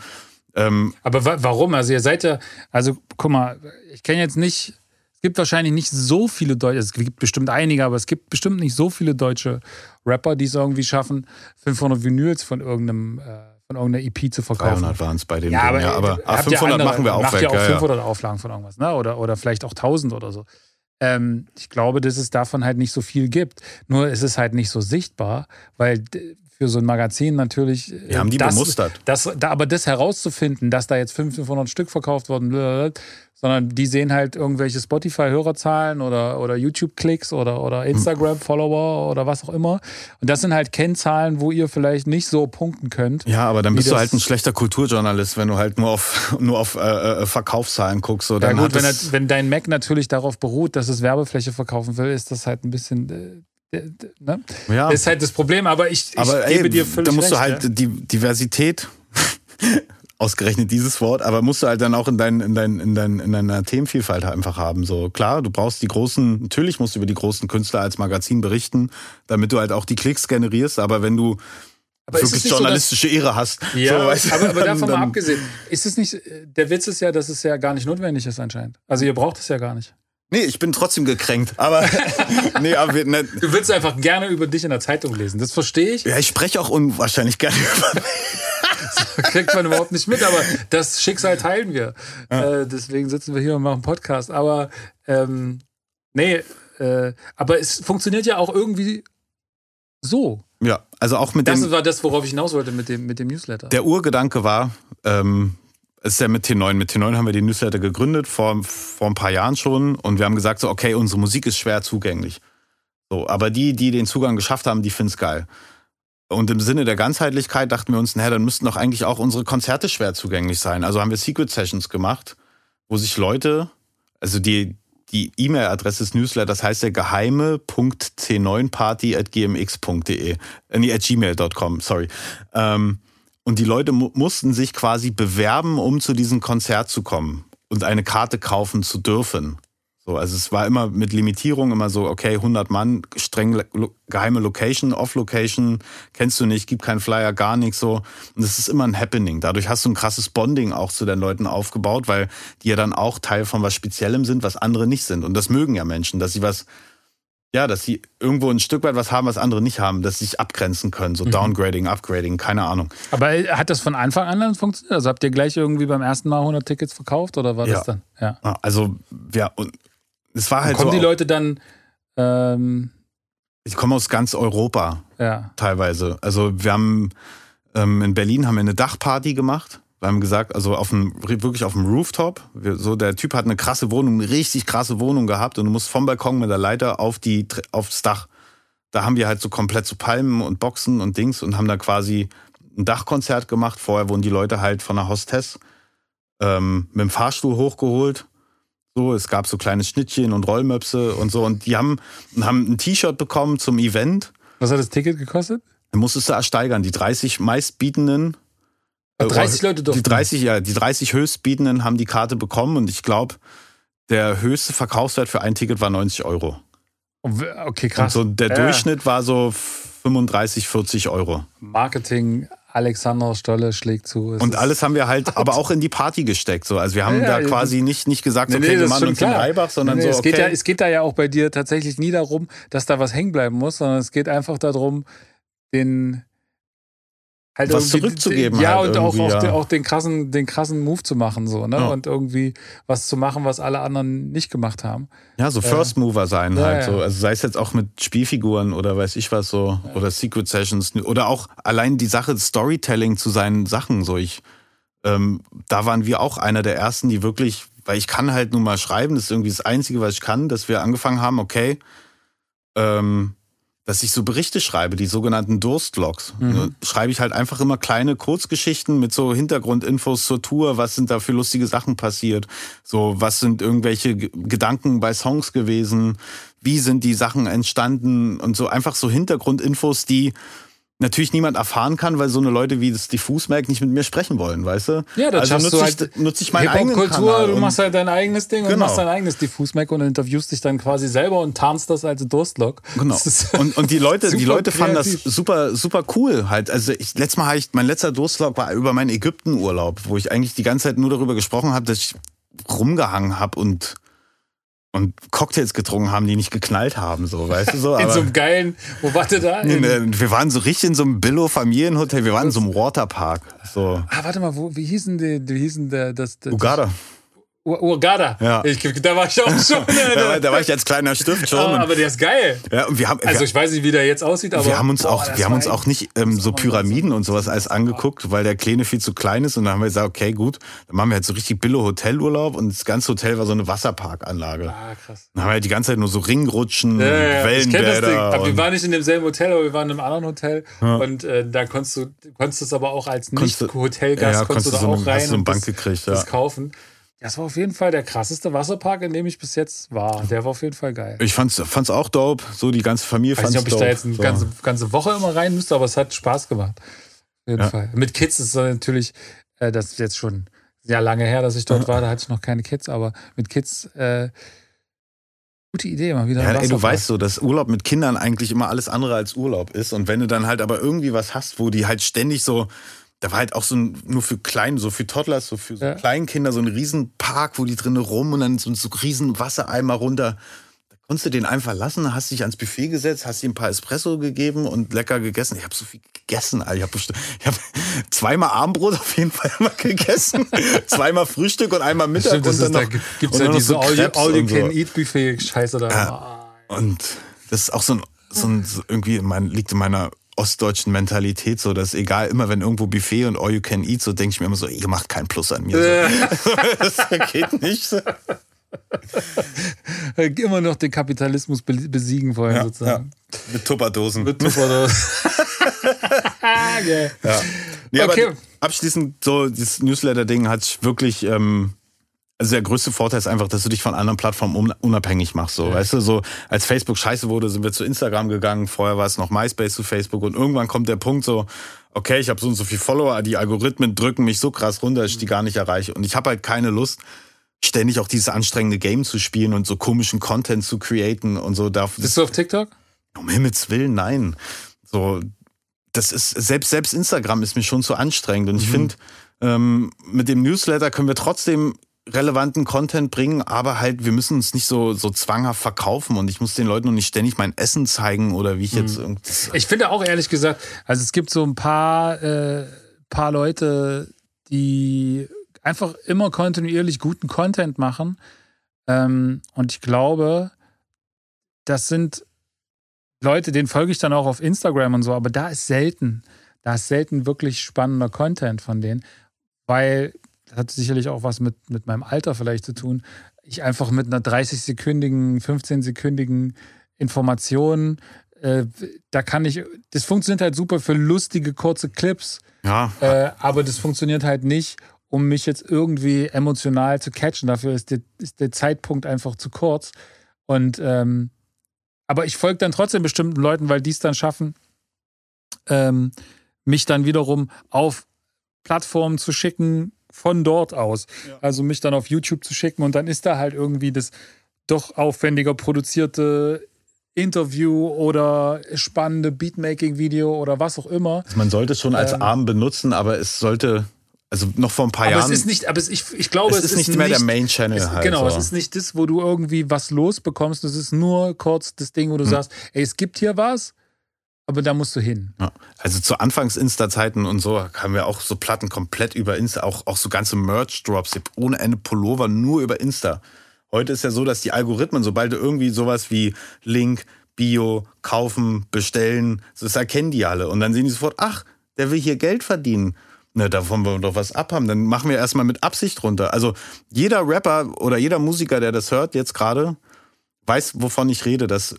ähm, Aber wa warum? Also ihr seid ja, also guck mal, ich kenne jetzt nicht, es gibt wahrscheinlich nicht so viele Deutsche, es gibt bestimmt einige, aber es gibt bestimmt nicht so viele deutsche Rapper, die es irgendwie schaffen, 500 Vinyls von irgendeinem, äh, von irgendeiner EP zu verkaufen. 300 waren es bei dem Ja, Ding, aber, ja, aber äh, ah, habt ihr 500 andere- machen wir auch macht weg. ja auch ja, ja. 500 Auflagen von irgendwas, ne? Oder, oder vielleicht auch 1000 oder so. Ähm, ich glaube, dass es davon halt nicht so viel gibt. Nur ist es halt nicht so sichtbar, weil für so ein Magazin natürlich. äh, Wir haben die das, bemustert. Das, da, aber das herauszufinden, dass da jetzt 500 Stück verkauft wurden, sondern die sehen halt irgendwelche Spotify-Hörerzahlen oder, oder YouTube-Klicks oder, oder Instagram-Follower oder was auch immer. Und das sind halt Kennzahlen, wo ihr vielleicht nicht so punkten könnt. Ja, aber dann bist du halt ein schlechter Kulturjournalist, wenn du halt nur auf, nur auf äh, äh, Verkaufszahlen guckst. So, Ja gut, wenn, wenn dein Mac natürlich darauf beruht, dass es Werbefläche verkaufen will, ist das halt ein bisschen. Äh, äh, ne? ja. Das ist halt das Problem, aber ich, ich aber gebe ey, dir völlig da musst recht. du halt ja. die Diversität ausgerechnet dieses Wort, aber musst du halt dann auch in, dein, in, dein, in, dein, in deiner Themenvielfalt halt einfach haben. So klar, du brauchst die großen, natürlich musst du über die großen Künstler als Magazin berichten, damit du halt auch die Klicks generierst, aber wenn du Aber wirklich nicht so, journalistische Ehre hast. Ja, so, weißt aber, aber davon dann- mal abgesehen, ist es nicht, der Witz ist ja, dass es ja gar nicht notwendig ist anscheinend. Also ihr braucht es ja gar nicht. Nee, ich bin trotzdem gekränkt, aber nee, aber wir, ne, Du willst einfach gerne über dich in der Zeitung lesen. Das verstehe ich. ja, ich spreche auch unwahrscheinlich gerne über Kriegt man überhaupt nicht mit, aber das Schicksal teilen wir. Äh, deswegen sitzen wir hier und machen Podcast. Aber ähm, nee, äh, aber es funktioniert ja auch irgendwie so. Ja, also auch mit Das dem war das, worauf ich hinaus wollte mit dem, mit dem Newsletter. Der Urgedanke war, ähm, ist ja mit T9. Mit T9 haben wir die Newsletter gegründet, vor, vor ein paar Jahren schon. Und wir haben gesagt, so, okay, unsere Musik ist schwer zugänglich. So, aber die, die den Zugang geschafft haben, die finden es geil. Und im Sinne der Ganzheitlichkeit dachten wir uns, naja, dann müssten doch eigentlich auch unsere Konzerte schwer zugänglich sein. Also haben wir Secret Sessions gemacht, wo sich Leute, also die, die E-Mail-Adresse des Newsletters heißt ja geheime.c9party.gmx.de. Äh, nee, at gmail.com, sorry. Ähm, und die Leute mu mussten sich quasi bewerben, um zu diesem Konzert zu kommen und eine Karte kaufen zu dürfen. So, also es war immer mit Limitierung immer so, okay, 100 Mann, streng lo geheime Location, Off-Location, kennst du nicht, gibt keinen Flyer, gar nichts so. Und es ist immer ein Happening. Dadurch hast du ein krasses Bonding auch zu den Leuten aufgebaut, weil die ja dann auch Teil von was Speziellem sind, was andere nicht sind. Und das mögen ja Menschen, dass sie was, ja, dass sie irgendwo ein Stück weit was haben, was andere nicht haben, dass sie sich abgrenzen können. So Downgrading, Upgrading, keine Ahnung. aber hat das von Anfang an dann funktioniert? Also habt ihr gleich irgendwie beim ersten Mal 100 Tickets verkauft oder war Ja. das dann? Ja. Also, ja, und es war halt Kommen so. die Leute dann, ähm, ich komme aus ganz Europa. ja. teilweise. Also wir haben ähm, in Berlin haben wir eine Dachparty gemacht. Wir haben gesagt, also auf dem, wirklich auf dem Rooftop. Wir, so der Typ hat eine krasse Wohnung, eine richtig krasse Wohnung gehabt und du musst vom Balkon mit der Leiter auf die aufs Dach. Da haben wir halt so komplett so Palmen und Boxen und Dings und haben da quasi ein Dachkonzert gemacht. Vorher wurden die Leute halt von der Hostess ähm, mit dem Fahrstuhl hochgeholt. So, es gab so kleine Schnittchen und Rollmöpse und so. Und die haben, haben ein T-Shirt bekommen zum Event. Was hat das Ticket gekostet? Dann musstest du ersteigern. Die 30 meistbietenden. Äh, 30 Leute durften. Die 30, ja, die 30 höchstbietenden haben die Karte bekommen und ich glaube, der höchste Verkaufswert für ein Ticket war 90 Euro. Okay, krass. Und so der Ja. Durchschnitt war so 35, 40 Euro. Marketing, Alexander Stolle schlägt zu. Es Und alles haben wir halt aber auch in die Party gesteckt. So. Also wir haben Ja, da ja, quasi nicht, nicht gesagt, Nee, okay, nee, wir das ist machen uns den klar. Reibach, sondern Nee, so, es, okay. geht ja, es geht da ja auch bei dir tatsächlich nie darum, dass da was hängen bleiben muss, sondern es geht einfach darum, den halt Was zurückzugeben Ja, halt und auch, auch, ja. den, auch den krassen, den krassen Move zu machen, so, ne? Ja. Und irgendwie was zu machen, was alle anderen nicht gemacht haben. Ja, so First Mover sein halt. ja. So. Also sei es jetzt auch mit Spielfiguren oder weiß ich was so. Oder Secret Sessions. Oder auch allein die Sache Storytelling zu seinen Sachen. So ich, ähm, da waren wir auch einer der ersten, die wirklich, weil ich kann halt nun mal schreiben, das ist irgendwie das Einzige, was ich kann, dass wir angefangen haben, okay, ähm, dass ich so Berichte schreibe, die sogenannten Durstlogs. Mhm. Schreibe ich halt einfach immer kleine Kurzgeschichten mit so Hintergrundinfos zur Tour, was sind da für lustige Sachen passiert, so was sind irgendwelche Gedanken bei Songs gewesen, wie sind die Sachen entstanden und so einfach so Hintergrundinfos, die natürlich niemand erfahren kann, weil so eine Leute wie das Diffusmerk nicht mit mir sprechen wollen, weißt du? Ja, das also nutze du ich, halt nutze ich meinen eigenen Hip-Hop-Kultur, Kanal du und- machst halt dein eigenes Ding und Genau. machst dein eigenes Diffus-Mac und interviewst dich dann quasi selber und tarnst das als Durstlog. Genau. Und, und die Leute, die Leute fanden das kreativ. super, super cool halt. Also ich, letztes Mal habe ich, mein letzter Durstlog war über meinen Ägyptenurlaub, wo ich eigentlich die ganze Zeit nur darüber gesprochen habe, dass ich rumgehangen habe und, und Cocktails getrunken haben, die nicht geknallt haben, so, weißt du so. In so einem geilen, wo warte da? In, in, wir waren so richtig in so einem Billo-Familienhotel, wir waren in so einem Waterpark. So. ah, warte mal, wo, wie hießen die, wie hießen der, das, das Uganda. Ur- Urgada. Ja. Ich, da war ich auch schon. Da war, da war ich als kleiner Stift schon. Ah, und, aber der ist geil. ja, und wir haben, Also ich weiß nicht, wie der jetzt aussieht, aber wir haben uns boah, auch, wir haben uns auch nicht ähm, so Pyramiden und sowas alles angeguckt, weil der Kleine viel zu klein ist. Und dann haben wir gesagt, okay, gut, dann machen wir halt so richtig Billo Hotelurlaub und das ganze Hotel war so eine Wasserparkanlage. Ah, krass. Dann haben wir halt die ganze Zeit nur so Ringrutschen, Ja, ja, ja. Ich kenn das Ding. Wellenbäder. Aber wir waren nicht in demselben Hotel, aber wir waren in einem anderen Hotel. Und äh, da konntest du, konntest es aber auch als Konntest du- Nicht-Hotelgast, ja, ja, konntest du da konntest du so auch eine- hast rein du eine und Bank das, gekriegt, ja. das kaufen. Das war auf jeden Fall der krasseste Wasserpark, in dem ich bis jetzt war. Der war auf jeden Fall geil. ich fand's, fand's auch dope. So die ganze Familie Ich weiß fand's nicht, ob ich dope. da jetzt eine so. ganze, ganze Woche immer rein müsste, aber es hat Spaß gemacht. Auf jeden Ja. Fall. Mit Kids ist es natürlich Äh, das ist jetzt schon sehr lange her, dass ich dort war. Da hatte ich noch keine Kids, aber mit Kids äh, gute Idee, mal wieder. Ja, ey, du weißt so, dass Urlaub mit Kindern eigentlich immer alles andere als Urlaub ist. Und wenn du dann halt aber irgendwie was hast, wo die halt ständig so, da war halt auch so ein, nur für klein, so für Toddlers, so für so Ja. Kleinkinder, so ein riesen Park, wo die drinnen rum und dann so, so riesen Wassereimer runter. Da konntest du den einfach lassen, hast dich ans Buffet gesetzt, hast ihm ein paar Espresso gegeben und lecker gegessen. Ich habe so viel gegessen, Alter. Ich habe hab zweimal Abendbrot auf jeden Fall immer gegessen, zweimal Frühstück und einmal Mittag Stimmt, das und dann ist, da noch, gibt es ja dann noch diese so All, Crepes All da. Und das ist auch so ein, so ein so irgendwie in mein, liegt in meiner ostdeutschen Mentalität so, dass egal, immer wenn irgendwo Buffet und all you can eat, so denke ich mir immer so, ihr macht keinen Plus an mir. So. das geht nicht. Immer noch den Kapitalismus be besiegen wollen, Ja, sozusagen. ja. Mit Tupperdosen. Mit Tupperdosen. Geil. Ja. Nee, Okay. aber abschließend, so, dieses Newsletter-Ding hat wirklich, ähm, also der größte Vorteil ist einfach, dass du dich von anderen Plattformen un- unabhängig machst. So, weißt du, so als Facebook scheiße wurde, sind wir zu Instagram gegangen. Vorher war es noch MySpace zu Facebook und irgendwann kommt der Punkt so, okay, ich habe so und so viel Follower, die Algorithmen drücken mich so krass runter, dass ich die gar nicht erreiche. Und ich habe halt keine Lust, ständig auch dieses anstrengende Game zu spielen und so komischen Content zu createn und so. Bist du auf TikTok? um Himmels Willen, nein. So, das ist, selbst, selbst Instagram ist mir schon zu anstrengend. Und ich finde, ähm, mit dem Newsletter können wir trotzdem relevanten Content bringen, aber halt, wir müssen uns nicht so, so zwanghaft verkaufen und ich muss den Leuten noch nicht ständig mein Essen zeigen oder wie ich jetzt irgendwie. Ich finde auch ehrlich gesagt, also es gibt so ein paar, äh, paar Leute, die einfach immer kontinuierlich guten Content machen. Ähm, und ich glaube, das sind Leute, denen folge ich dann auch auf Instagram und so, aber da ist selten, da ist selten wirklich spannender Content von denen, weil hat sicherlich auch was mit, mit meinem Alter vielleicht zu tun. Ich einfach mit einer 30-sekündigen, 15-sekündigen Information, äh, da kann ich, das funktioniert halt super für lustige, kurze Clips, Ja, äh, aber das funktioniert halt nicht, um mich jetzt irgendwie emotional zu catchen. Dafür ist der, ist der Zeitpunkt einfach zu kurz. Und ähm, aber ich folge dann trotzdem bestimmten Leuten, weil die es dann schaffen, ähm, mich dann wiederum auf Plattformen zu schicken von dort aus. Also mich dann auf YouTube zu schicken und dann ist da halt irgendwie das doch aufwendiger produzierte Interview oder spannende Beatmaking-Video oder was auch immer. man sollte es schon als Ähm. Arm benutzen, aber es sollte, also noch vor ein paar Aber Jahren. es ist nicht, aber es, ich, ich glaube, es ist nicht mehr der Main-Channel es, halt, Genau, so. es ist nicht das, wo du irgendwie was losbekommst. Es ist nur kurz das Ding, wo Hm. du sagst, ey, es gibt hier was, aber da musst du hin. Ja. Also zu Anfangs-Insta-Zeiten und so haben wir auch so Platten komplett über Insta, auch, auch so ganze Merch-Drops, ohne Ende Pullover, nur über Insta. Heute ist ja so, dass die Algorithmen, sobald du irgendwie sowas wie Link, Bio, kaufen, bestellen, das erkennen die alle. Und dann sehen die sofort, ach, der will hier Geld verdienen. Na, davon wollen wir doch was abhaben. Dann machen wir erstmal mit Absicht runter. Also jeder Rapper oder jeder Musiker, der das hört jetzt gerade, weiß, wovon ich rede, dass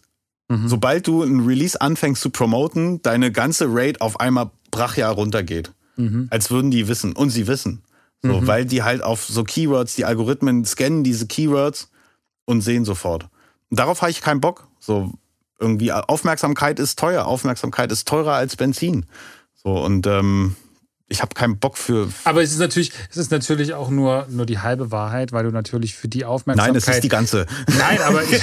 sobald du ein Release anfängst zu promoten, deine ganze Rate auf einmal brachial runtergeht. Als würden die wissen. Und sie wissen. So, Weil die halt auf so Keywords, die Algorithmen scannen diese Keywords und sehen sofort. Und darauf habe ich keinen Bock. So irgendwie Aufmerksamkeit ist teuer. Aufmerksamkeit ist teurer als Benzin. So und ähm, ich habe keinen Bock für. Aber es ist natürlich, es ist natürlich auch nur, nur die halbe Wahrheit, weil du natürlich für die Aufmerksamkeit. Nein, es ist die ganze. Nein, aber ich,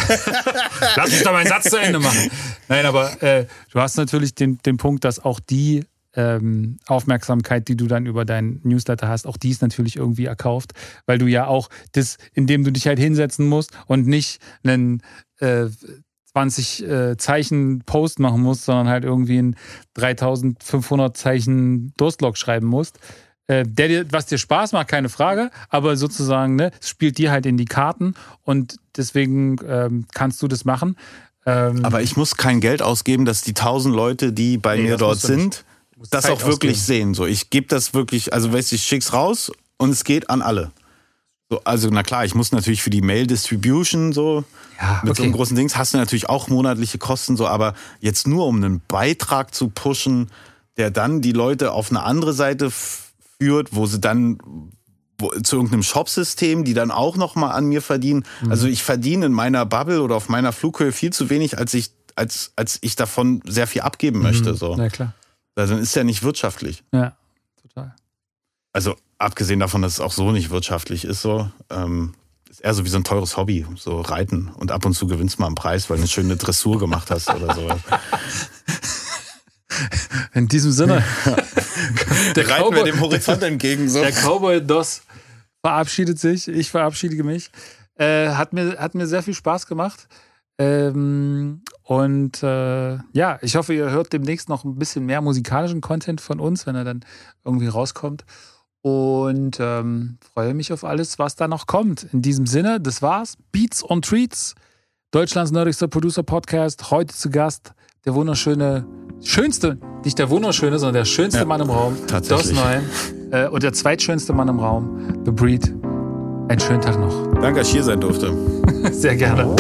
lass mich doch meinen Satz zu Ende machen. Nein, aber äh, du hast natürlich den, den Punkt, dass auch die ähm, Aufmerksamkeit, die du dann über deinen Newsletter hast, auch die ist natürlich irgendwie erkauft, weil du ja auch das, indem du dich halt hinsetzen musst und nicht einen äh, 20 äh, Zeichen Post machen musst, sondern halt irgendwie einen 3500 Zeichen Durstlog schreiben musst. Äh, der dir, was dir Spaß macht, keine Frage, aber sozusagen, ne, es spielt dir halt in die Karten und deswegen ähm, kannst du das machen. Ähm, Aber ich muss kein Geld ausgeben, dass die tausend Leute, die bei Nee, mir dort sind, das Zeit auch wirklich ausgeben. sehen. So, ich gebe das wirklich, also weißt du, ich schick's raus und es geht an alle. So, also na klar, ich muss natürlich für die Mail Distribution so Ja, mit so einem großen Dings hast du natürlich auch monatliche Kosten so, aber jetzt nur um einen Beitrag zu pushen, der dann die Leute auf eine andere Seite führt, wo sie dann wo, zu irgendeinem Shopsystem, die dann auch noch mal an mir verdienen. Mhm. Also ich verdiene in meiner Bubble oder auf meiner Flughöhe viel zu wenig, als ich als als ich davon sehr viel abgeben möchte. So, Ja, klar. also dann ist ja nicht wirtschaftlich. Ja, total. also abgesehen davon, dass es auch so nicht wirtschaftlich ist, so, ähm, ist eher so wie so ein teures Hobby, so Reiten. Und ab und zu gewinnst du mal einen Preis, weil du eine schöne Dressur gemacht hast oder so. In diesem Sinne. der Reiten Cowboy, wir dem Horizont entgegen. So. Der Cowboy Dos verabschiedet sich. Ich verabschiede mich. Äh, hat, mir, hat mir sehr viel Spaß gemacht. Ähm, und äh, ja, ich hoffe, ihr hört demnächst noch ein bisschen mehr musikalischen Content von uns, wenn er dann irgendwie rauskommt. Und ähm, freue mich auf alles, was da noch kommt. In diesem Sinne, das war's. Beats on Treats, Deutschlands nerdigster Producer-Podcast. Heute zu Gast der wunderschöne, schönste, nicht der wunderschöne, sondern der schönste ja, Mann im Raum. Tatsächlich. Dos Neuen. Äh, und der zweitschönste Mann im Raum, The Breed. Einen schönen Tag noch. Danke, dass ich hier sein durfte. Sehr gerne.